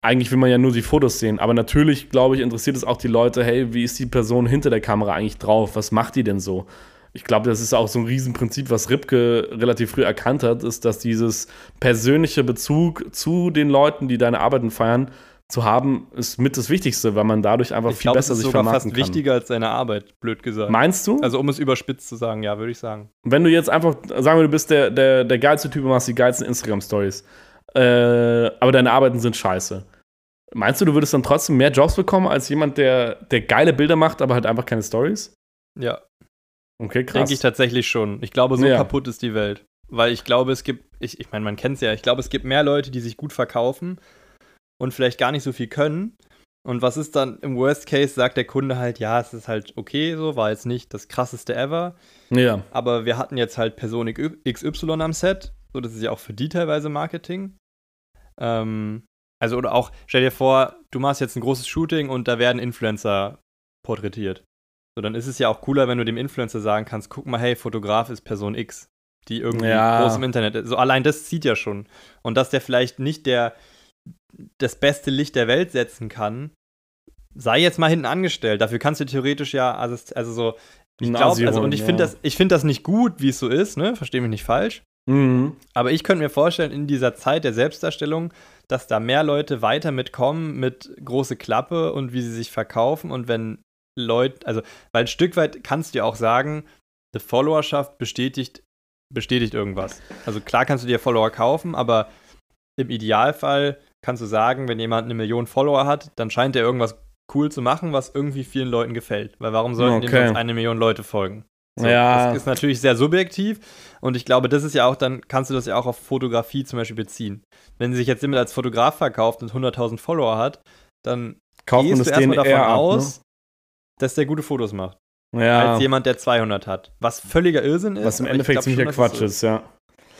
Eigentlich will man ja nur die Fotos sehen, aber natürlich, glaube ich, interessiert es auch die Leute, hey, wie ist die Person hinter der Kamera eigentlich drauf? Was macht die denn so? Ich glaube, das ist auch so ein Riesenprinzip, was Ripke relativ früh erkannt hat, ist, dass dieses persönliche Bezug zu den Leuten, die deine Arbeiten feiern, zu haben, ist mit das Wichtigste, weil man dadurch einfach ich viel glaub, besser sich vermarkten kann. Das ist fast wichtiger als deine Arbeit, blöd gesagt. Meinst du? Also um es überspitzt zu sagen, ja, würde ich sagen. Wenn du jetzt einfach, sagen wir, du bist der, der, der geilste Typ und machst die geilsten Instagram-Stories, äh, aber deine Arbeiten sind scheiße. Meinst du, du würdest dann trotzdem mehr Jobs bekommen als jemand, der, der geile Bilder macht, aber halt einfach keine Stories? Ja, Okay, krass. Denke ich tatsächlich schon. Ich glaube, so ja. kaputt ist die Welt. Weil ich glaube, es gibt, ich, ich meine, man kennt es ja, ich glaube, es gibt mehr Leute, die sich gut verkaufen und vielleicht gar nicht so viel können. Und was ist dann im Worst Case, sagt der Kunde halt, ja, es ist halt okay, so, war jetzt nicht das krasseste ever. Ja. Aber wir hatten jetzt halt Person XY am Set. So, das ist ja auch für die teilweise Marketing. Ähm, also, oder auch, stell dir vor, du machst jetzt ein großes Shooting und da werden Influencer porträtiert. So, dann ist es ja auch cooler, wenn du dem Influencer sagen kannst, guck mal, hey, Fotograf ist Person X, die irgendwie ja. groß im Internet ist. So allein das zieht ja schon. Und dass der vielleicht nicht der das beste Licht der Welt setzen kann, sei jetzt mal hinten angestellt. Dafür kannst du theoretisch ja, also, also so, ich glaube, also und ich finde ja. das, ich finde das nicht gut, wie es so ist, ne? Verstehe mich nicht falsch. Mhm. Aber ich könnte mir vorstellen, in dieser Zeit der Selbstdarstellung, dass da mehr Leute weiter mitkommen mit große Klappe und wie sie sich verkaufen. Und wenn Leute, also, weil ein Stück weit kannst du ja auch sagen, die Followerschaft bestätigt, bestätigt irgendwas. Also klar kannst du dir Follower kaufen, aber im Idealfall kannst du sagen, wenn jemand eine Million Follower hat, dann scheint er irgendwas cool zu machen, was irgendwie vielen Leuten gefällt. Weil warum sollten okay. sonst eine Million Leute folgen? So, ja. Das ist natürlich sehr subjektiv und ich glaube, das ist ja auch, dann kannst du das ja auch auf Fotografie zum Beispiel beziehen. Wenn sich jetzt jemand als Fotograf verkauft und 100.000 Follower hat, dann Kauft gehst du erstmal davon aus, ne? Dass der gute Fotos macht. Ja. Als jemand, der 200 hat. Was völliger Irrsinn ist. Was im Endeffekt ziemlicher Quatsch ist, ist, ja.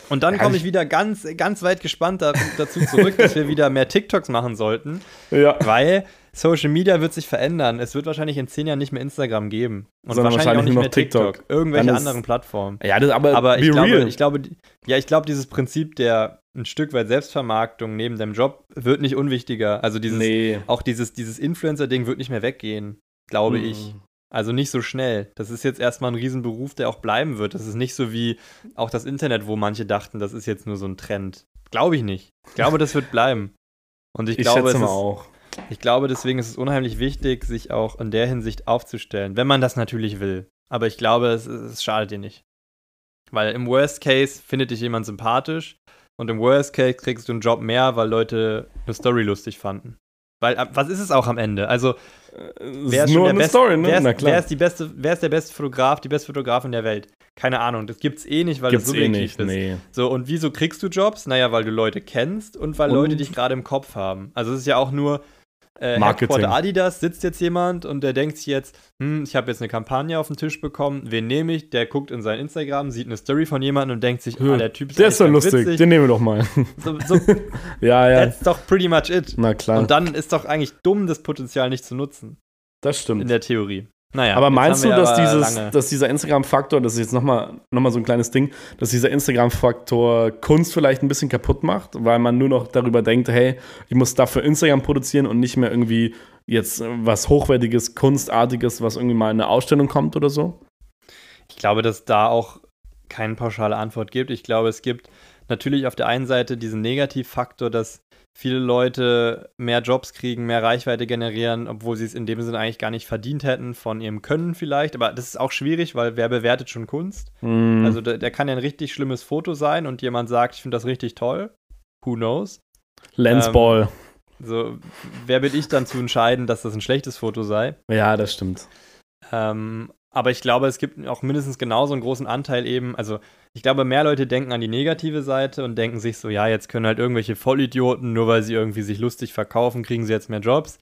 Und dann komme ich wieder ganz, ganz weit gespannt dazu zurück, dass wir wieder mehr TikToks machen sollten. Ja. Weil Social Media wird sich verändern. Es wird wahrscheinlich in zehn Jahren nicht mehr Instagram geben. Und Sondern wahrscheinlich, auch nicht nur noch TikTok. TikTok. Irgendwelche anderen Plattformen. Ja, das, aber, aber ich, glaube, ich glaube, ja, ich glaube, dieses Prinzip der ein Stück weit Selbstvermarktung neben deinem Job wird nicht unwichtiger. Also dieses, Nee. auch dieses, dieses Influencer-Ding wird nicht mehr weggehen, glaube Mhm. ich. Also nicht so schnell. Das ist jetzt erstmal ein Riesenberuf, der auch bleiben wird. Das ist nicht so wie auch das Internet, wo manche dachten, das ist jetzt nur so ein Trend. Glaube ich nicht. Ich glaube, das wird bleiben. Und ich, Ich glaube, schätze es mal ist, auch. ich glaube, deswegen ist es unheimlich wichtig, sich auch in der Hinsicht aufzustellen, wenn man das natürlich will. Aber ich glaube, es, es schadet dir nicht. Weil im Worst Case findet dich jemand sympathisch und im Worst Case kriegst du einen Job mehr, weil Leute eine Story lustig fanden. Weil, was ist es auch am Ende? Also, wer ist nur eine best- Story, ne? wer, Na ist, klar. wer, ist die beste, wer ist der beste Fotograf, die beste Fotografin der Welt? Keine Ahnung, das gibt's eh nicht, weil Gibt's das eh subjektiv nicht, ist. nee. So, und wieso kriegst du Jobs? Naja, weil du Leute kennst und weil Und- Leute dich gerade im Kopf haben. Also es ist ja auch nur äh, Marketing. Adidas, sitzt jetzt jemand und der denkt sich jetzt, hm, ich habe jetzt eine Kampagne auf den Tisch bekommen, wen nehme ich? Der guckt in sein Instagram, sieht eine Story von jemandem und denkt sich, ah, der Typ ist Der ist ganz lustig, witzig. den nehmen wir doch mal. So, so, ja, ja. that's doch pretty much it. Na klar, Und dann ist doch eigentlich dumm, das Potenzial nicht zu nutzen, das in stimmt. der Theorie. Naja, aber meinst du, dass, aber dieses, dass dieser Instagram-Faktor, das ist jetzt nochmal noch mal so ein kleines Ding, dass dieser Instagram-Faktor Kunst vielleicht ein bisschen kaputt macht, weil man nur noch darüber denkt, hey, ich muss dafür Instagram produzieren und nicht mehr irgendwie jetzt was Hochwertiges, Kunstartiges, was irgendwie mal in eine Ausstellung kommt oder so? Ich glaube, dass da auch keine pauschale Antwort gibt. Ich glaube, es gibt natürlich auf der einen Seite diesen Negativfaktor, dass viele Leute mehr Jobs kriegen, mehr Reichweite generieren, obwohl sie es in dem Sinne eigentlich gar nicht verdient hätten von ihrem Können vielleicht. Aber das ist auch schwierig, weil wer bewertet schon Kunst? Hm, Also der, der kann ja ein richtig schlimmes Foto sein und jemand sagt, ich finde das richtig toll. Who knows? Lensball. So, wer bin ich dann zu entscheiden, dass das ein schlechtes Foto sei? ja, das stimmt. Ähm, aber ich glaube, es gibt auch mindestens genauso einen großen Anteil eben, also ich glaube, mehr Leute denken an die negative Seite und denken sich so, ja, jetzt können halt irgendwelche Vollidioten, nur weil sie irgendwie sich lustig verkaufen, kriegen sie jetzt mehr Jobs.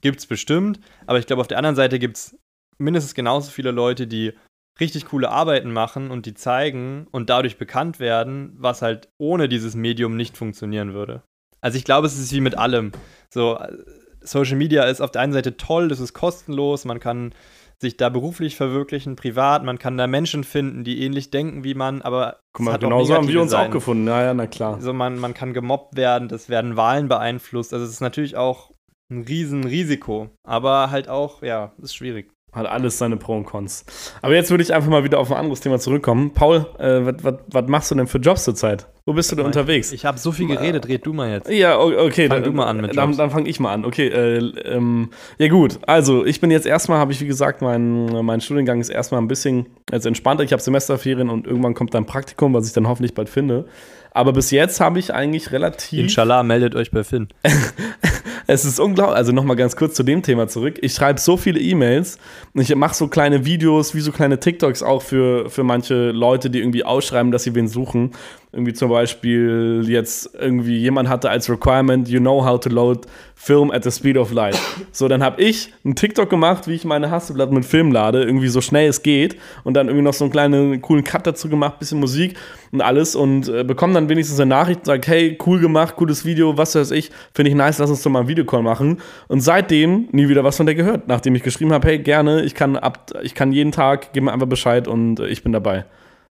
Gibt's bestimmt, aber ich glaube, auf der anderen Seite gibt's mindestens genauso viele Leute, die richtig coole Arbeiten machen und die zeigen und dadurch bekannt werden, was halt ohne dieses Medium nicht funktionieren würde. Also ich glaube, es ist wie mit allem. So, äh, Social Media ist auf der einen Seite toll, das ist kostenlos, man kann sich da beruflich verwirklichen, privat, man kann da Menschen finden, die ähnlich denken wie man, aber Guck mal, hat auch genauso haben wir uns auch Seiten. gefunden. Ja, ja, na klar. Also man, man kann gemobbt werden, das werden Wahlen beeinflusst, also es ist natürlich auch ein Riesenrisiko, aber halt auch, ja, ist schwierig. Hat alles seine Pro und Cons. Aber jetzt würde ich einfach mal wieder auf ein anderes Thema zurückkommen. Paul, äh, was machst du denn für Jobs zurzeit? Wo bist du denn unterwegs? Ich habe so viel geredet, red du mal jetzt. Ja, okay. Fang dann, du mal an mit Dann, Jobs. dann fange ich mal an. Okay, äh, ähm, ja gut. Also ich bin jetzt erstmal, habe ich wie gesagt, mein, mein Studiengang ist erstmal ein bisschen jetzt entspannter. Ich habe Semesterferien und irgendwann kommt dann Praktikum, was ich dann hoffentlich bald finde. Aber bis jetzt habe ich eigentlich relativ Inshallah, meldet euch bei Finn. es ist unglaublich. Also nochmal ganz kurz zu dem Thema zurück. Ich schreibe so viele E-Mails. und Ich mache so kleine Videos, wie so kleine TikToks auch für, für manche Leute, die irgendwie ausschreiben, dass sie wen suchen. Irgendwie zum Beispiel jetzt irgendwie jemand hatte als Requirement, you know how to load film at the speed of light. So, dann habe ich einen TikTok gemacht, wie ich meine Hasselblatt mit Film lade, irgendwie so schnell es geht. Und dann irgendwie noch so einen kleinen coolen Cut dazu gemacht, bisschen Musik und alles. Und äh, bekomme dann wenigstens eine Nachricht, sage, hey, cool gemacht, cooles Video, was weiß ich, finde ich nice, lass uns doch mal einen Videocall machen. Und seitdem nie wieder was von der gehört, nachdem ich geschrieben habe, hey, gerne, ich kann ab, ich kann jeden Tag, gib mir einfach Bescheid und äh, ich bin dabei.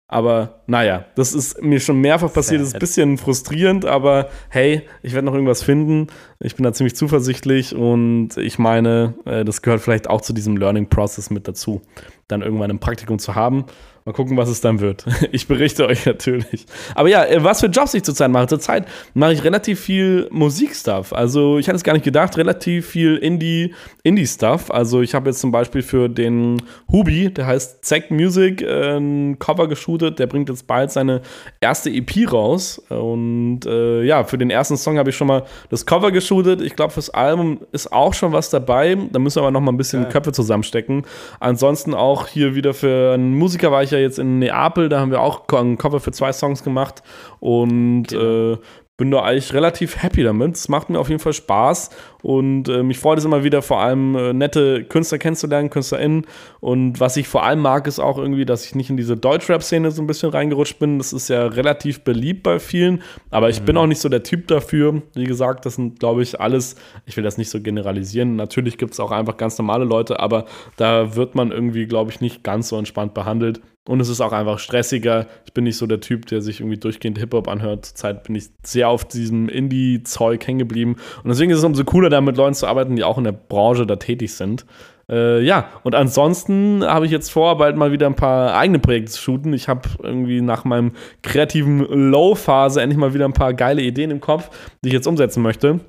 Aber naja, das ist mir schon mehrfach passiert, das ist ein bisschen frustrierend, aber hey, ich werde noch irgendwas finden. Ich bin da ziemlich zuversichtlich und ich meine, äh, das gehört vielleicht auch zu diesem Learning Process mit dazu, dann irgendwann ein Praktikum zu haben. Mal gucken, was es dann wird. Ich berichte euch natürlich. Aber ja, äh, was für Jobs ich zurzeit mache. Zurzeit mache ich relativ viel Musikstuff. Also ich hatte es gar nicht gedacht, relativ viel Indie, Indie-Stuff. Also ich habe jetzt zum Beispiel für den Hubi, der heißt Zack Music, äh, ein Cover geshootet. Der bringt jetzt bald seine erste EP raus. Und äh, ja, für den ersten Song habe ich schon mal das Cover geshootet. Ich glaube, fürs Album ist auch schon was dabei. Da müssen wir aber noch mal ein bisschen Geil. Köpfe zusammenstecken. Ansonsten auch hier wieder für einen Musiker war ich ja jetzt in Neapel. Da haben wir auch ein Cover für zwei Songs gemacht. Und äh, bin da eigentlich relativ happy damit. Es macht mir auf jeden Fall Spaß und äh, mich freut es immer wieder, vor allem äh, nette Künstler kennenzulernen, KünstlerInnen. Und was ich vor allem mag, ist auch irgendwie, dass ich nicht in diese Deutschrap-Szene so ein bisschen reingerutscht bin. Das ist ja relativ beliebt bei vielen, aber ich mhm. bin auch nicht so der Typ dafür. Wie gesagt, das sind, glaube ich, alles, ich will das nicht so generalisieren. Natürlich gibt es auch einfach ganz normale Leute, aber da wird man irgendwie, glaube ich, nicht ganz so entspannt behandelt. Und es ist auch einfach stressiger. Ich bin nicht so der Typ, der sich irgendwie durchgehend Hip-Hop anhört. Zurzeit bin ich sehr auf diesem Indie-Zeug hängen geblieben. Und deswegen ist es umso cooler, da mit Leuten zu arbeiten, die auch in der Branche da tätig sind. Äh, ja, und ansonsten habe ich jetzt vor, bald mal wieder ein paar eigene Projekte zu shooten. Ich habe irgendwie nach meinem kreativen Low-Phase endlich mal wieder ein paar geile Ideen im Kopf, die ich jetzt umsetzen möchte.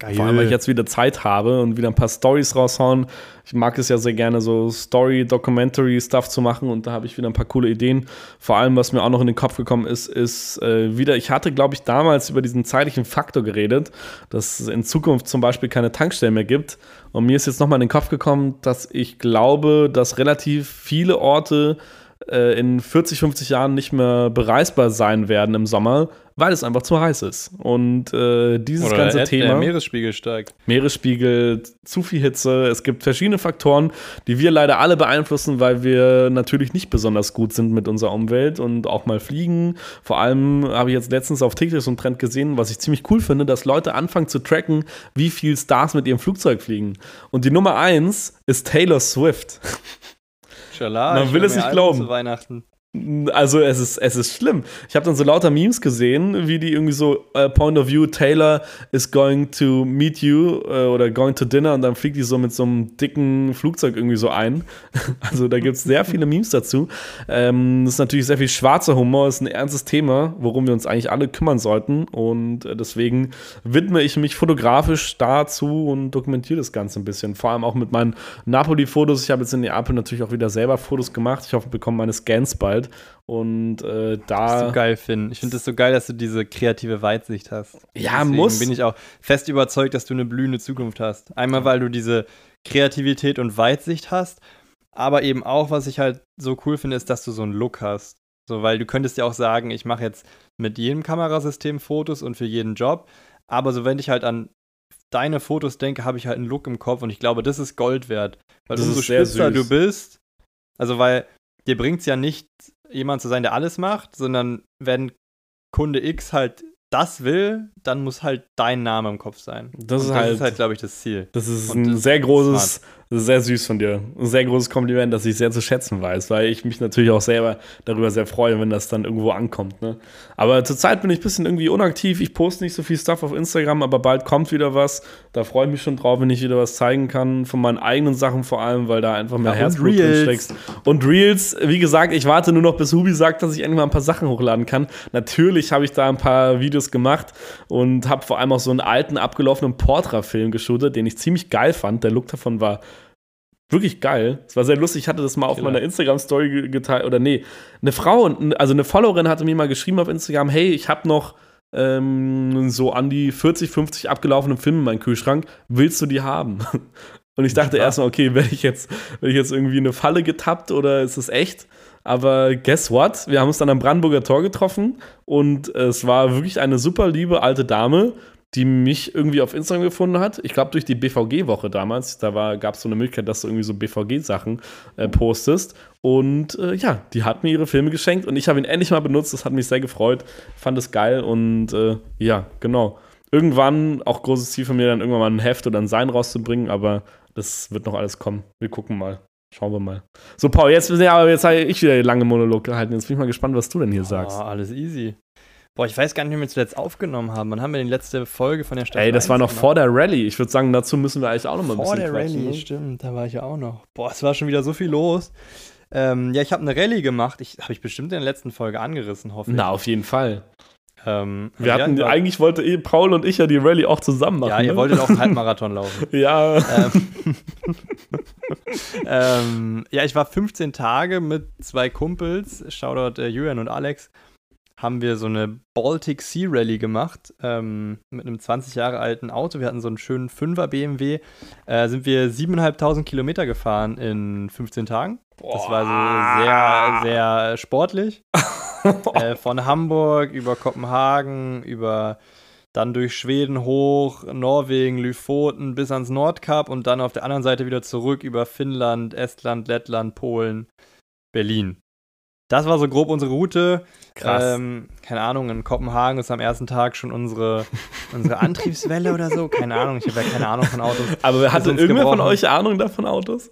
Geil. Vor allem, weil ich jetzt wieder Zeit habe und wieder ein paar Stories raushauen. Ich mag es ja sehr gerne, so Story-Documentary-Stuff zu machen und da habe ich wieder ein paar coole Ideen. Vor allem, was mir auch noch in den Kopf gekommen ist, ist äh, wieder, ich hatte, glaube ich, damals über diesen zeitlichen Faktor geredet, dass es in Zukunft zum Beispiel keine Tankstellen mehr gibt. Und mir ist jetzt nochmal in den Kopf gekommen, dass ich glaube, dass relativ viele Orte äh, in 40, 50 Jahren nicht mehr bereisbar sein werden im Sommer, weil es einfach zu heiß ist. Und äh, dieses Oder ganze der, Thema. Der Meeresspiegel steigt. Meeresspiegel, zu viel Hitze. Es gibt verschiedene Faktoren, die wir leider alle beeinflussen, weil wir natürlich nicht besonders gut sind mit unserer Umwelt und auch mal fliegen. Vor allem habe ich jetzt letztens auf TikTok so einen Trend gesehen, was ich ziemlich cool finde, dass Leute anfangen zu tracken, wie viel Stars mit ihrem Flugzeug fliegen. Und die Nummer eins ist Taylor Swift. Schala, Man will es nicht glauben. Zu Weihnachten. Also es ist, es ist schlimm. Ich habe dann so lauter Memes gesehen, wie die irgendwie so uh, Point of View, Taylor is going to meet you uh, oder going to dinner und dann fliegt die so mit so einem dicken Flugzeug irgendwie so ein. Also da gibt es sehr viele Memes dazu. Ähm, das ist natürlich sehr viel schwarzer Humor, ist ein ernstes Thema, worum wir uns eigentlich alle kümmern sollten und äh, deswegen widme ich mich fotografisch dazu und dokumentiere das Ganze ein bisschen. Vor allem auch mit meinen Napoli-Fotos. Ich habe jetzt in Neapel natürlich auch wieder selber Fotos gemacht. Ich hoffe, ich bekomme meine Scans bald halt. Und äh, da. Das so geil finden. Ich finde es so geil, dass du diese kreative Weitsicht hast. Ja, Deswegen muss. bin ich auch fest überzeugt, dass du eine blühende Zukunft hast. Einmal, weil du diese Kreativität und Weitsicht hast, aber eben auch, was ich halt so cool finde, ist, dass du so einen Look hast. So, weil du könntest ja auch sagen, ich mache jetzt mit jedem Kamerasystem Fotos und für jeden Job. Aber so, wenn ich halt an deine Fotos denke, habe ich halt einen Look im Kopf und ich glaube, das ist Gold wert. Weil das umso spitzer du bist, also weil dir bringt es ja nicht, jemand zu sein, der alles macht, sondern wenn Kunde X halt das will, dann muss halt dein Name im Kopf sein. Das, ist, das halt, ist halt, glaube ich, das Ziel. Das ist Und ein das sehr großes, sehr süß von dir. Ein sehr großes Kompliment, das ich sehr zu schätzen weiß, weil ich mich natürlich auch selber darüber sehr freue, wenn das dann irgendwo ankommt. Ne? Aber zurzeit bin ich ein bisschen irgendwie unaktiv. Ich poste nicht so viel Stuff auf Instagram, aber bald kommt wieder was. Da freue ich mich schon drauf, wenn ich wieder was zeigen kann. Von meinen eigenen Sachen vor allem, weil da einfach mehr ja, Herzblut drinsteckt. Und Reels, wie gesagt, ich warte nur noch, bis Hubi sagt, dass ich endlich mal ein paar Sachen hochladen kann. Natürlich habe ich da ein paar Videos gemacht und habe vor allem auch so einen alten, abgelaufenen Portra-Film geshootet, den ich ziemlich geil fand. Der Look davon war wirklich geil. Es war sehr lustig. Ich hatte das mal auf Klar. meiner Instagram-Story geteilt. Oder nee, eine Frau, also eine Followerin hatte mir mal geschrieben auf Instagram: Hey, ich habe noch ähm, so an die 40, 50 abgelaufene Filme in meinem Kühlschrank. Willst du die haben? Und ich dachte erstmal, okay, werde ich jetzt, werde ich jetzt irgendwie eine Falle getappt oder ist es echt? Aber guess what? Wir haben uns dann am Brandenburger Tor getroffen und es war wirklich eine super liebe alte Dame, die mich irgendwie auf Instagram gefunden hat. Ich glaube, durch die BVG-Woche damals, da gab es so eine Möglichkeit, dass du irgendwie so BVG-Sachen äh, postest. Und äh, ja, die hat mir ihre Filme geschenkt und ich habe ihn endlich mal benutzt. Das hat mich sehr gefreut. Fand es geil und äh, ja, genau. Irgendwann, auch großes Ziel von mir, dann irgendwann mal ein Heft oder ein Sein rauszubringen, aber das wird noch alles kommen. Wir gucken mal. Schauen wir mal. So, Paul, jetzt, ja, jetzt habe ich wieder lange Monolog gehalten. Jetzt bin ich mal gespannt, was du denn hier oh, sagst. Alles easy. Boah, ich weiß gar nicht, wie wir zuletzt aufgenommen haben. Wann haben wir die letzte Folge von der Staffel? Ey, das war noch gemacht? vor der Rallye. Ich würde sagen, dazu müssen wir eigentlich auch noch mal ein bisschen Vor der Rallye, ne? stimmt. Da war ich ja auch noch. Boah, es war schon wieder so viel los. Ähm, ja, ich habe eine Rallye gemacht. Ich habe ich bestimmt in der letzten Folge angerissen, hoffe ich. Na, auf jeden Fall. Ähm, wir hatten, ja, eigentlich wollte eh Paul und ich ja die Rallye auch zusammen machen. Ja, ihr ne? wolltet auch einen Halbmarathon laufen. ja. Ähm, ähm, ja, ich war 15 Tage mit zwei Kumpels, Shoutout äh, Julian und Alex, haben wir so eine Baltic Sea Rally gemacht ähm, mit einem 20 Jahre alten Auto. Wir hatten so einen schönen 5er BMW. Äh, sind wir 7.500 Kilometer gefahren in 15 Tagen. Das war so sehr, sehr sportlich. äh, von Hamburg über Kopenhagen, über dann durch Schweden hoch, Norwegen, Lyphoten bis ans Nordkap und dann auf der anderen Seite wieder zurück über Finnland, Estland, Lettland, Polen, Berlin. Das war so grob unsere Route. Krass. Ähm, keine Ahnung, in Kopenhagen ist am ersten Tag schon unsere, unsere Antriebswelle oder so. Keine Ahnung, ich habe ja keine Ahnung von Autos. Aber hatte irgendwer von euch Ahnung davon Autos?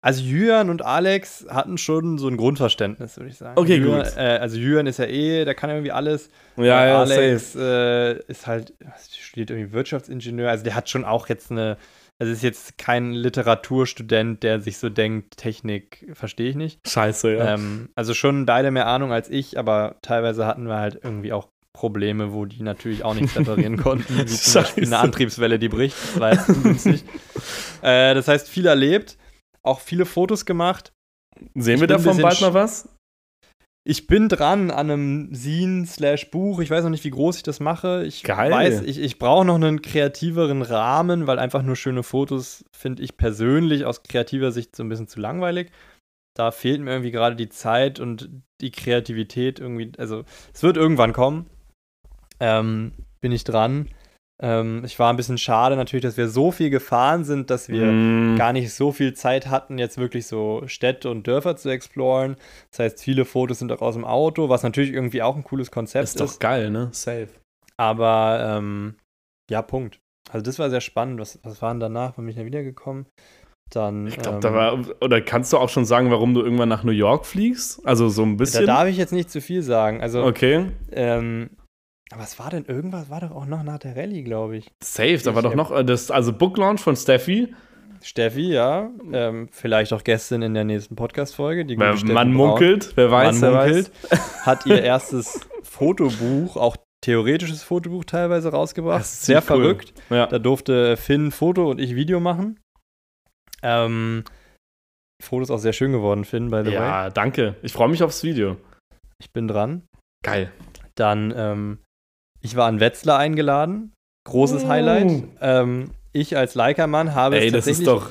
Also Jürgen und Alex hatten schon so ein Grundverständnis, würde ich sagen. Okay, Jürgen, gut. Äh, also Jürgen ist ja eh, der kann irgendwie alles. Ja, ja, Alex äh, ist halt, studiert irgendwie Wirtschaftsingenieur. Also der hat schon auch jetzt eine, also ist jetzt kein Literaturstudent, der sich so denkt, Technik verstehe ich nicht. Scheiße, ja. Ähm, also schon beide mehr Ahnung als ich, aber teilweise hatten wir halt irgendwie auch Probleme, wo die natürlich auch nichts reparieren konnten, wie zum Beispiel eine Scheiße. Antriebswelle, die bricht. Das war jetzt ungünstig. äh, das heißt, viel erlebt, auch viele Fotos gemacht. Sehen ich wir davon bald mal was? Ich bin dran an einem Scene slash Buch. Ich weiß noch nicht, wie groß ich das mache. Ich Geil. weiß, ich, ich brauche noch einen kreativeren Rahmen, weil einfach nur schöne Fotos finde ich persönlich aus kreativer Sicht so ein bisschen zu langweilig. Da fehlt mir irgendwie gerade die Zeit und die Kreativität irgendwie. Also, es wird irgendwann kommen. Ähm, bin ich dran. Ähm, ich war ein bisschen schade natürlich, dass wir so viel gefahren sind, dass wir Mm, gar nicht so viel Zeit hatten, jetzt wirklich so Städte und Dörfer zu exploren. Das heißt, viele Fotos sind auch aus dem Auto, was natürlich irgendwie auch ein cooles Konzept ist ist. doch geil, ne? Safe. aber ähm, ja, Punkt. Also das war sehr spannend. Was, was waren danach? Wann bin ich da wiedergekommen? Dann. Ich glaube, ähm, da war. Oder kannst du auch schon sagen, warum du irgendwann nach New York fliegst? Also so ein Da bisschen. darf ich jetzt nicht zu viel sagen. Also, okay. ähm, was war denn irgendwas? War doch auch noch nach der Rallye, glaube ich. Safe, da war doch noch äh, das, also Book Launch von Steffi. Steffi, ja. Ähm, vielleicht auch gestern in der nächsten Podcast-Folge. Steffi Man Braun. munkelt, wer weiß, Man wer munkelt, weiß. hat ihr erstes Fotobuch, auch theoretisches Fotobuch teilweise rausgebracht. Sehr cool. verrückt. Ja. Da durfte Finn Foto und ich Video machen. Ähm, Foto ist auch sehr schön geworden, Finn, by the way. ja, danke. Ich freue mich aufs Video. Ich bin dran. Geil. Dann, ähm, ich war an Wetzlar eingeladen. Großes Oh. Highlight. Ähm, ich als Leica-Mann habe es Ey, das ist tatsächlich- doch.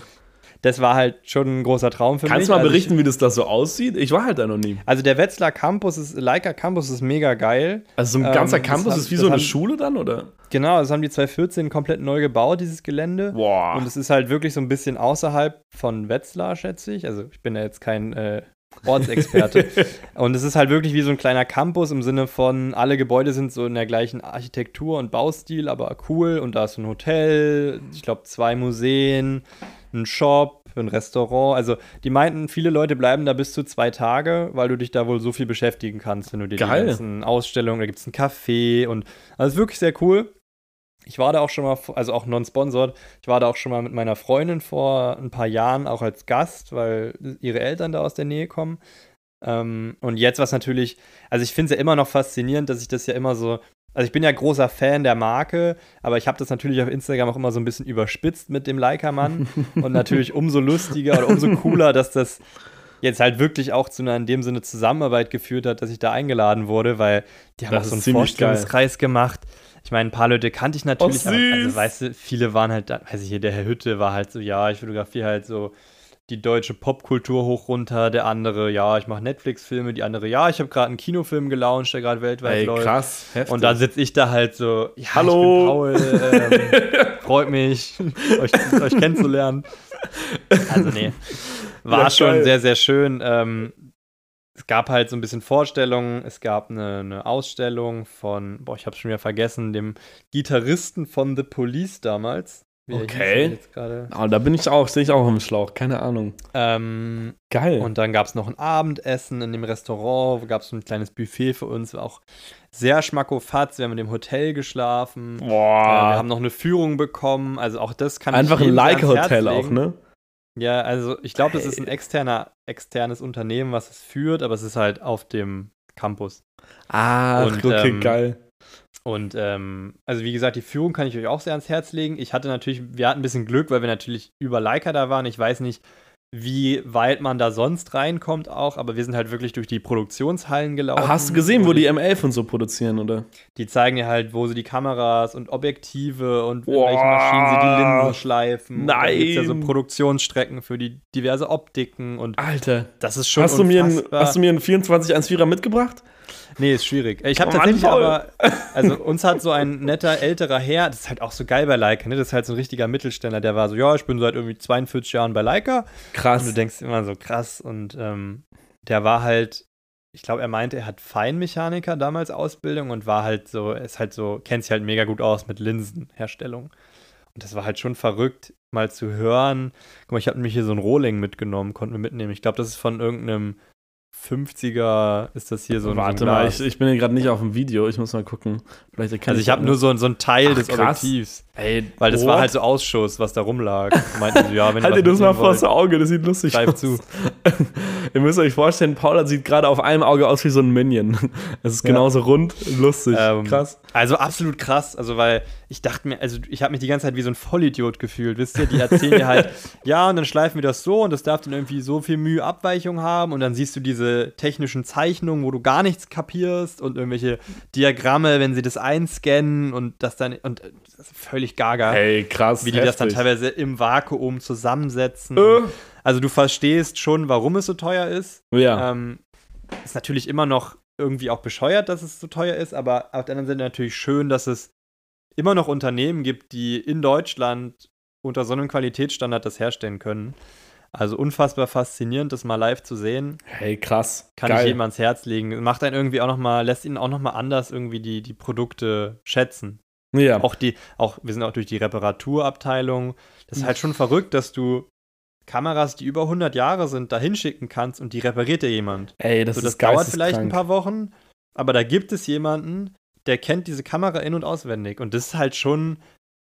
Das war halt schon ein großer Traum für mich. Kannst du mal Also ich- berichten, wie das da so aussieht? Ich war halt da noch nie. Also der Wetzlar Campus ist, Leica Campus ist mega geil. Also so ein Ähm, ganzer das Campus ist wie so eine haben- Schule dann, oder? Genau, das haben die 2014 komplett neu gebaut, dieses Gelände. Boah. Und es ist halt wirklich so ein bisschen außerhalb von Wetzlar, schätze ich. Also ich bin ja jetzt kein äh, Ortsexperte. und es ist halt wirklich wie so ein kleiner Campus im Sinne von, alle Gebäude sind so in der gleichen Architektur und Baustil, aber cool. Und da ist ein Hotel, ich glaube zwei Museen, ein Shop, ein Restaurant. Also die meinten, viele Leute bleiben da bis zu zwei Tage, weil du dich da wohl so viel beschäftigen kannst, wenn du dir Geil. die ganzen Ausstellungen, da gibt es ein Café und also wirklich sehr cool. Ich war da auch schon mal, also auch non-sponsored, ich war da auch schon mal mit meiner Freundin vor ein paar Jahren, auch als Gast, weil ihre Eltern da aus der Nähe kommen. Ähm, und jetzt was natürlich, also ich finde es ja immer noch faszinierend, dass ich das ja immer so, also ich bin ja großer Fan der Marke, aber ich habe das natürlich auf Instagram auch immer so ein bisschen überspitzt mit dem Leica-Mann und natürlich umso lustiger oder umso cooler, dass das jetzt halt wirklich auch zu einer in dem Sinne Zusammenarbeit geführt hat, dass ich da eingeladen wurde, weil die haben Das auch so einen geil. Vorstellungskreis gemacht. Ich meine, ein paar Leute kannte ich natürlich, Oh, aber also weißt du, viele waren halt, da, weiß ich hier, der Herr Hütte war halt so, ja, ich fotografiere halt so die deutsche Popkultur hoch runter, der andere, ja, ich mache Netflix-Filme, die andere, ja, ich habe gerade einen Kinofilm gelauncht, der gerade weltweit Ey, läuft. krass. Heftig. Und dann sitze ich da halt so, ja, Hallo. ich bin Paul, ähm, freut mich, euch, euch kennenzulernen. Also nee, war Ja, schon sehr, sehr schön. Ähm, es gab halt so ein bisschen Vorstellungen, es gab eine, eine Ausstellung von, boah, ich habe schon wieder vergessen, dem Gitarristen von The Police damals. Wie Okay. Ah, da bin ich auch, stehe ich auch im Schlauch. Keine Ahnung. Ähm, Geil. und dann gab es noch ein Abendessen in dem Restaurant, gab es ein kleines Buffet für uns, war auch sehr schmackofatz. Wir haben in dem Hotel geschlafen. Äh, wir Boah. haben noch eine Führung bekommen, also auch das kann Einfach ich ein jedem ans Herz Leica-Hotel auch, ne? Ja, also ich glaube, das ist ein externer, externes Unternehmen, was es führt, aber es ist halt auf dem Campus. Ah, Und, okay, ähm, geil. Und ähm, also wie gesagt, die Führung kann ich euch auch sehr ans Herz legen. Ich hatte natürlich, wir hatten ein bisschen Glück, weil wir natürlich über Leica da waren. Ich weiß nicht, wie weit man da sonst reinkommt auch, aber wir sind halt wirklich durch die Produktionshallen gelaufen. Ah, hast du gesehen, wo die M11 und so produzieren, oder? Die zeigen dir halt, wo sie die Kameras und Objektive und in Boah. welchen Maschinen sie die Linsen schleifen. Und dann gibt's ja so Nein. Produktionsstrecken für die diverse Optiken und Alter. das ist schon Hast du, mir einen, hast du mir einen 2414er mitgebracht? Nee, ist schwierig. Ich habe Oh Mann, tatsächlich Paul. aber, also uns hat so ein netter älterer Herr, das ist halt auch so geil bei Leica, ne? Das ist halt so ein richtiger Mittelständler, der war so, ja, ich bin seit irgendwie 42 Jahren bei Leica. Und du Krass. denkst immer so, krass. Und ähm, der war halt, ich glaube, er meinte, er hat Feinmechaniker damals Ausbildung und war halt so, ist halt so, kennt sich halt mega gut aus mit Linsenherstellung. Und das war halt schon verrückt, mal zu hören. Guck mal, ich habe nämlich hier so ein Rohling mitgenommen, konnten wir mitnehmen. Ich glaube, das ist von irgendeinem 50er, ist das hier so ein Warte so ein mal, ich, ich bin hier gerade nicht auf dem Video. Ich muss mal gucken. Vielleicht Also ich habe nur so, so ein Teil Ach, des krass. Objektivs. Ey, Weil das what? war halt so Ausschuss, was da rumlag. Meinten sie, ja, wenn Halt dir das mal vor das Auge, das sieht lustig Greif aus. zu. Ihr müsst euch vorstellen, Paula sieht gerade auf einem Auge aus wie so ein Minion. Es ist Ja. genauso rund, lustig, Ähm, krass. Also absolut krass. Also, weil ich dachte mir, also ich habe mich die ganze Zeit wie so ein Vollidiot gefühlt. Wisst ihr, die erzählen dir halt, ja, und dann schleifen wir das so und das darf dann irgendwie so viel Mühe Abweichung haben und dann siehst du diese technischen Zeichnungen, wo du gar nichts kapierst und irgendwelche Diagramme, wenn sie das einscannen und das dann, und das ist völlig gaga. Ey, krass. wie die das dann heftig. teilweise im Vakuum zusammensetzen. Äh. Also du verstehst schon, warum es so teuer ist. Ja. Ähm, ist natürlich immer noch irgendwie auch bescheuert, dass es so teuer ist, aber auf der anderen Seite natürlich schön, dass es immer noch Unternehmen gibt, die in Deutschland unter so einem Qualitätsstandard das herstellen können. Also unfassbar faszinierend, das mal live zu sehen. hey, krass. Kann Geil. ich jedem ans Herz legen. Macht einen irgendwie auch noch mal, lässt ihn auch noch mal anders irgendwie die, die Produkte schätzen. Ja. Auch die, auch, wir sind auch durch die Reparaturabteilung. Das ist halt schon verrückt, dass du Kameras, die über 100 Jahre sind, da hinschicken kannst und die repariert dir jemand. Ey, das so, das ist dauert vielleicht ein paar Wochen, aber da gibt es jemanden, der kennt diese Kamera in- und auswendig. Und das ist halt schon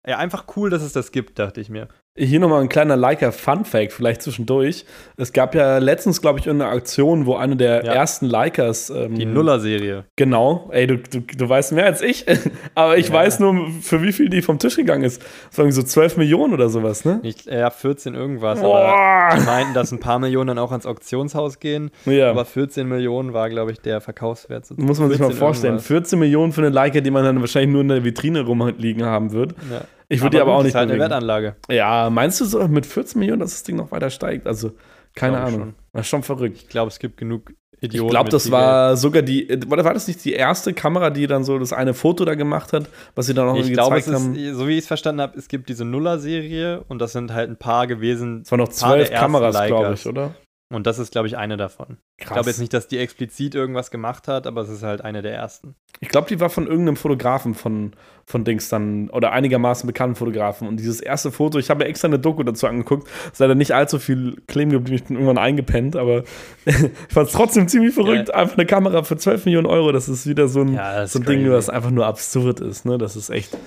ja, einfach cool, dass es das gibt, dachte ich mir. Hier nochmal ein kleiner Leica Fun Fact, vielleicht zwischendurch. Es gab ja letztens, glaube ich, eine Aktion, wo eine der Ja. ersten Leicas. Ähm, Die Nuller-Serie. Genau. Ey, du, du, du weißt mehr als ich. Aber ich Ja. weiß nur, für wie viel die vom Tisch gegangen ist. Das waren so 12 Millionen oder sowas, ne? Ich, ja, 14 irgendwas. Aber die meinten, dass ein paar Millionen dann auch ans Auktionshaus gehen. Ja. Aber 14 Millionen war, glaube ich, der Verkaufswert. So Muss man sich mal 14 vorstellen. irgendwas. 14 Millionen für eine Leica, die man dann wahrscheinlich nur in der Vitrine rumliegen haben wird. Ja. Ich würde die aber auch ist nicht halt eine. Wertanlage. Ja, meinst du so mit 14 Millionen, dass das Ding noch weiter steigt? Also, keine Glaub Ahnung. schon. Das ist schon verrückt. Ich glaube, es gibt genug Idioten. Ich glaube, das war sogar die, äh, war das nicht die erste Kamera, die dann so das eine Foto da gemacht hat, was sie dann noch Geld. Ich es gezeigt ist, haben? so wie ich es verstanden habe, es gibt diese Nuller-Serie und das sind halt ein paar gewesen. Es waren noch zwölf Kameras, glaube ich, oder? Und das ist, glaube ich, eine davon. Ich glaube jetzt nicht, dass die explizit irgendwas gemacht hat, aber es ist halt eine der ersten. Ich glaube, die war von irgendeinem Fotografen von, von Dings dann, oder einigermaßen bekannten Fotografen. Und dieses erste Foto, ich habe mir extra eine Doku dazu angeguckt, ist leider nicht allzu viel kleben geblieben, ich bin irgendwann eingepennt, aber ich fand es trotzdem ziemlich verrückt. Ja. Einfach eine Kamera für 12 Millionen Euro, das ist wieder so ein, Ja, so ein Ding, das einfach nur absurd ist, ne? Das ist echt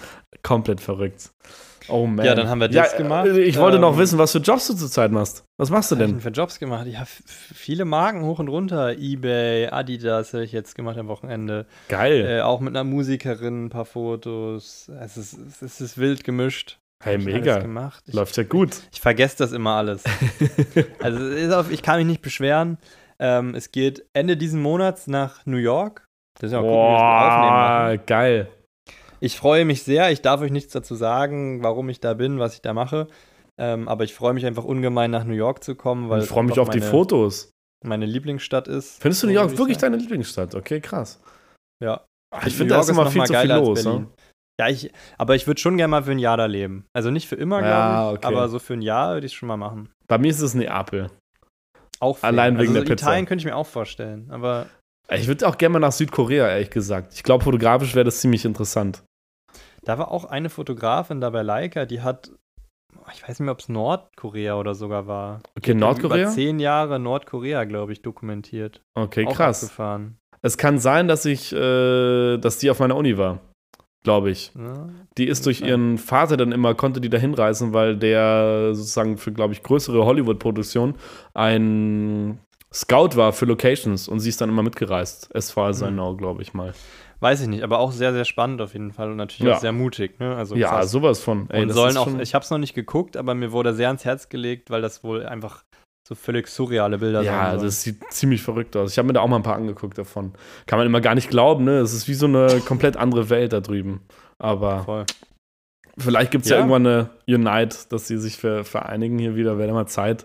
komplett verrückt. Oh man. Ja, dann haben wir das ja, gemacht. äh, Ich wollte noch Ähm, wissen, was für Jobs du zurzeit machst. Was machst du Was ich denn? denn für Jobs gemacht? Ich habe viele Marken hoch und runter. Ebay, Adidas habe ich jetzt gemacht am Wochenende. Geil. Äh, auch mit einer Musikerin ein paar Fotos. Es ist, es ist wild gemischt. hey, ich mega. Gemacht. Ich, Läuft ja gut. ich vergesse das immer alles. also auf, ich kann mich nicht beschweren. Ähm, es geht Ende diesen Monats nach New York. Das ist ja auch gucken, wie wir das aufnehmen. Boah, machen. geil. Ich freue mich sehr. Ich darf euch nichts dazu sagen, warum ich da bin, was ich da mache. Ähm, aber ich freue mich einfach ungemein nach New York zu kommen, weil ich freue mich auf die meine- Fotos. meine Lieblingsstadt ist. Findest du New York wirklich deine Lieblingsstadt? Okay, krass. Ja. Ach, ich finde, da ist immer viel zu viel los. Ne? Ja, ich, aber ich würde schon gerne mal für ein Jahr da leben. Also nicht für immer, Ja, glaube ich, okay. aber so für ein Jahr würde ich es schon mal machen. Bei mir ist es Neapel. Auch für- Allein wegen also der so Pizza. Italien könnte ich mir auch vorstellen, aber Ich würde auch gerne mal nach Südkorea, ehrlich gesagt. Ich glaube, fotografisch wäre das ziemlich interessant. Da war auch eine Fotografin da bei Leica, die hat, ich weiß nicht mehr, ob es Nordkorea oder sogar war. Okay, Über Nordkorea? zehn Jahre Nordkorea, glaube ich, dokumentiert. Okay, Auch krass. abgefahren. Es kann sein, dass ich, äh, dass die auf meiner Uni war. Glaube ich. Ja. Die ist durch ihren Vater dann immer, konnte die da hinreisen, weil der sozusagen für, glaube ich, größere Hollywood-Produktionen ein Scout war für Locations und sie ist dann immer mitgereist. Es war sein Mhm. glaube ich mal. Weiß ich nicht, aber auch sehr, sehr spannend auf jeden Fall und natürlich Ja. auch sehr mutig. Ne? Also ja, krass. sowas von. Ey, und sollen auch, ich habe es noch nicht geguckt, aber mir wurde sehr ans Herz gelegt, weil das wohl einfach so völlig surreale Bilder Ja, also sollen. das sieht ziemlich verrückt aus. Ich habe mir da auch mal ein paar angeguckt davon. Kann man immer gar nicht glauben, ne? Es ist wie so eine komplett andere Welt da drüben. Aber Voll. vielleicht gibt es ja. Ja. irgendwann eine Unite, dass sie sich ver vereinigen hier wieder. Wäre mal Zeit.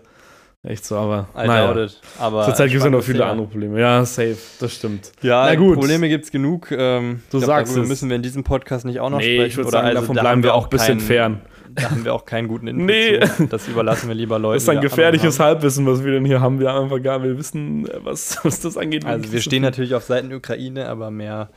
Echt so, aber. I naja. doubt it. Aber Zurzeit gibt es ja noch viele Thema. andere Probleme. Ja, safe, das stimmt. Ja, Na gut. Probleme gibt es genug. Ähm, Du glaub, sagst darüber es. müssen wir in diesem Podcast nicht auch noch Nee, sprechen. ich oder sagen, also, davon da bleiben wir auch ein bisschen fern. Da haben wir auch keinen guten Input Nee. zu. Das überlassen wir lieber Leuten. Das ist ein gefährliches. Halbwissen, was wir denn hier haben. Wir haben einfach gar, wir wissen, äh, was, was das angeht. Also wir stehen natürlich auf Seiten Ukraine, aber mehr.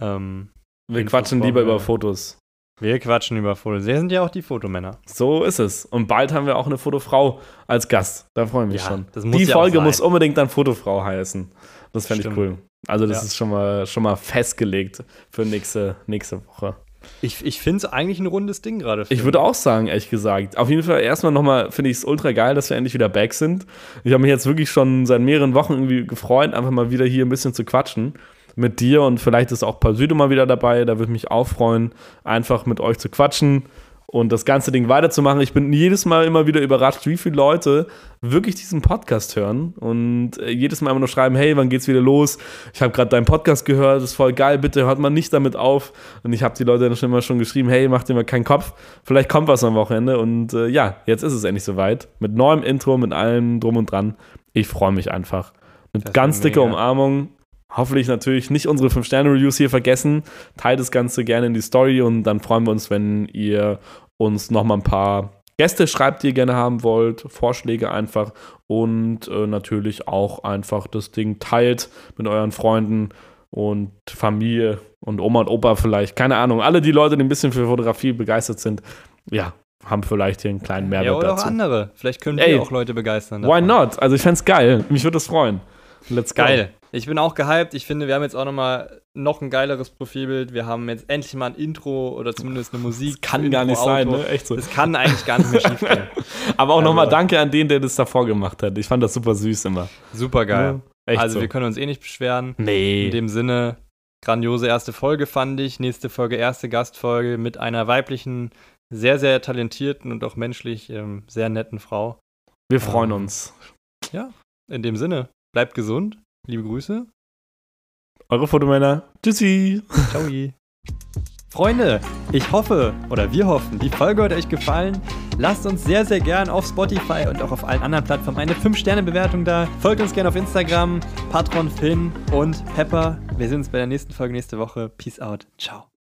Ähm, Wir quatschen lieber über Fotos. Wir quatschen über Fotos. Wir sind ja auch die Fotomänner. So ist es. Und bald haben wir auch eine Fotofrau als Gast. Da freue ich mich Ja, schon. Die ja Folge muss unbedingt dann Fotofrau heißen. Das fände ich cool. Also das Ja. ist schon mal, schon mal festgelegt für nächste, nächste Woche. Ich, ich finde es eigentlich ein rundes Ding gerade. Ich würde auch sagen, ehrlich gesagt. Auf jeden Fall erstmal nochmal finde ich es ultra geil, dass wir endlich wieder back sind. Ich habe mich jetzt wirklich schon seit mehreren Wochen irgendwie gefreut, einfach mal wieder hier ein bisschen zu quatschen mit dir und vielleicht ist auch Paul Süde mal wieder dabei. Da würde ich mich auch freuen, einfach mit euch zu quatschen und das ganze Ding weiterzumachen. Ich bin jedes Mal immer wieder überrascht, wie viele Leute wirklich diesen Podcast hören und äh, jedes Mal immer nur schreiben, hey, wann geht's wieder los? Ich habe gerade deinen Podcast gehört, das ist voll geil, bitte hört mal nicht damit auf. Und ich habe die Leute dann schon immer schon geschrieben, hey, macht dir mal keinen Kopf, vielleicht kommt was am Wochenende. Und äh, ja, jetzt ist es endlich soweit. Mit neuem Intro, mit allem drum und dran. Ich freue mich einfach. Ist ganz dicke. Umarmung. Hoffentlich natürlich nicht unsere 5-Sterne-Reviews hier vergessen. Teilt das Ganze gerne in die Story und dann freuen wir uns, wenn ihr uns nochmal ein paar Gäste schreibt, die ihr gerne haben wollt, Vorschläge einfach und äh, natürlich auch einfach das Ding teilt mit euren Freunden und Familie und Oma und Opa vielleicht. Keine Ahnung. Alle die Leute, die ein bisschen für Fotografie begeistert sind, ja, haben vielleicht hier einen kleinen Mehrwert Ja, oder auch dazu. andere. Vielleicht können Ey, wir auch Leute begeistern. Why davon. not? Also ich fände geil. Mich würde das freuen. Let's go. Geil. Ich bin auch gehypt. Ich finde, wir haben jetzt auch noch mal noch ein geileres Profilbild. Wir haben jetzt endlich mal ein Intro oder zumindest eine Musik. Kann Intro, gar nicht sein, Outro. ne? Echt so. Das kann eigentlich gar nicht mehr schief gehen. Aber auch Also- nochmal danke an den, der das davor gemacht hat. Ich fand das super süß immer. Super geil. Ja, also so. wir können uns eh nicht beschweren. Nee. In dem Sinne, grandiose erste Folge fand ich. Nächste Folge, erste Gastfolge mit einer weiblichen, sehr, sehr talentierten und auch menschlich ähm, sehr netten Frau. Wir freuen Ähm, uns. In dem Sinne, bleibt gesund. Liebe Grüße. Eure Fotomänner. Tschüssi. Ciao. Freunde, ich hoffe oder wir hoffen, die Folge hat euch gefallen. Lasst uns sehr, sehr gern auf Spotify und auch auf allen anderen Plattformen eine 5-Sterne-Bewertung da. Folgt uns gerne auf Instagram, Patron, Finn und Pepper. Wir sehen uns bei der nächsten Folge nächste Woche. Peace out. Ciao.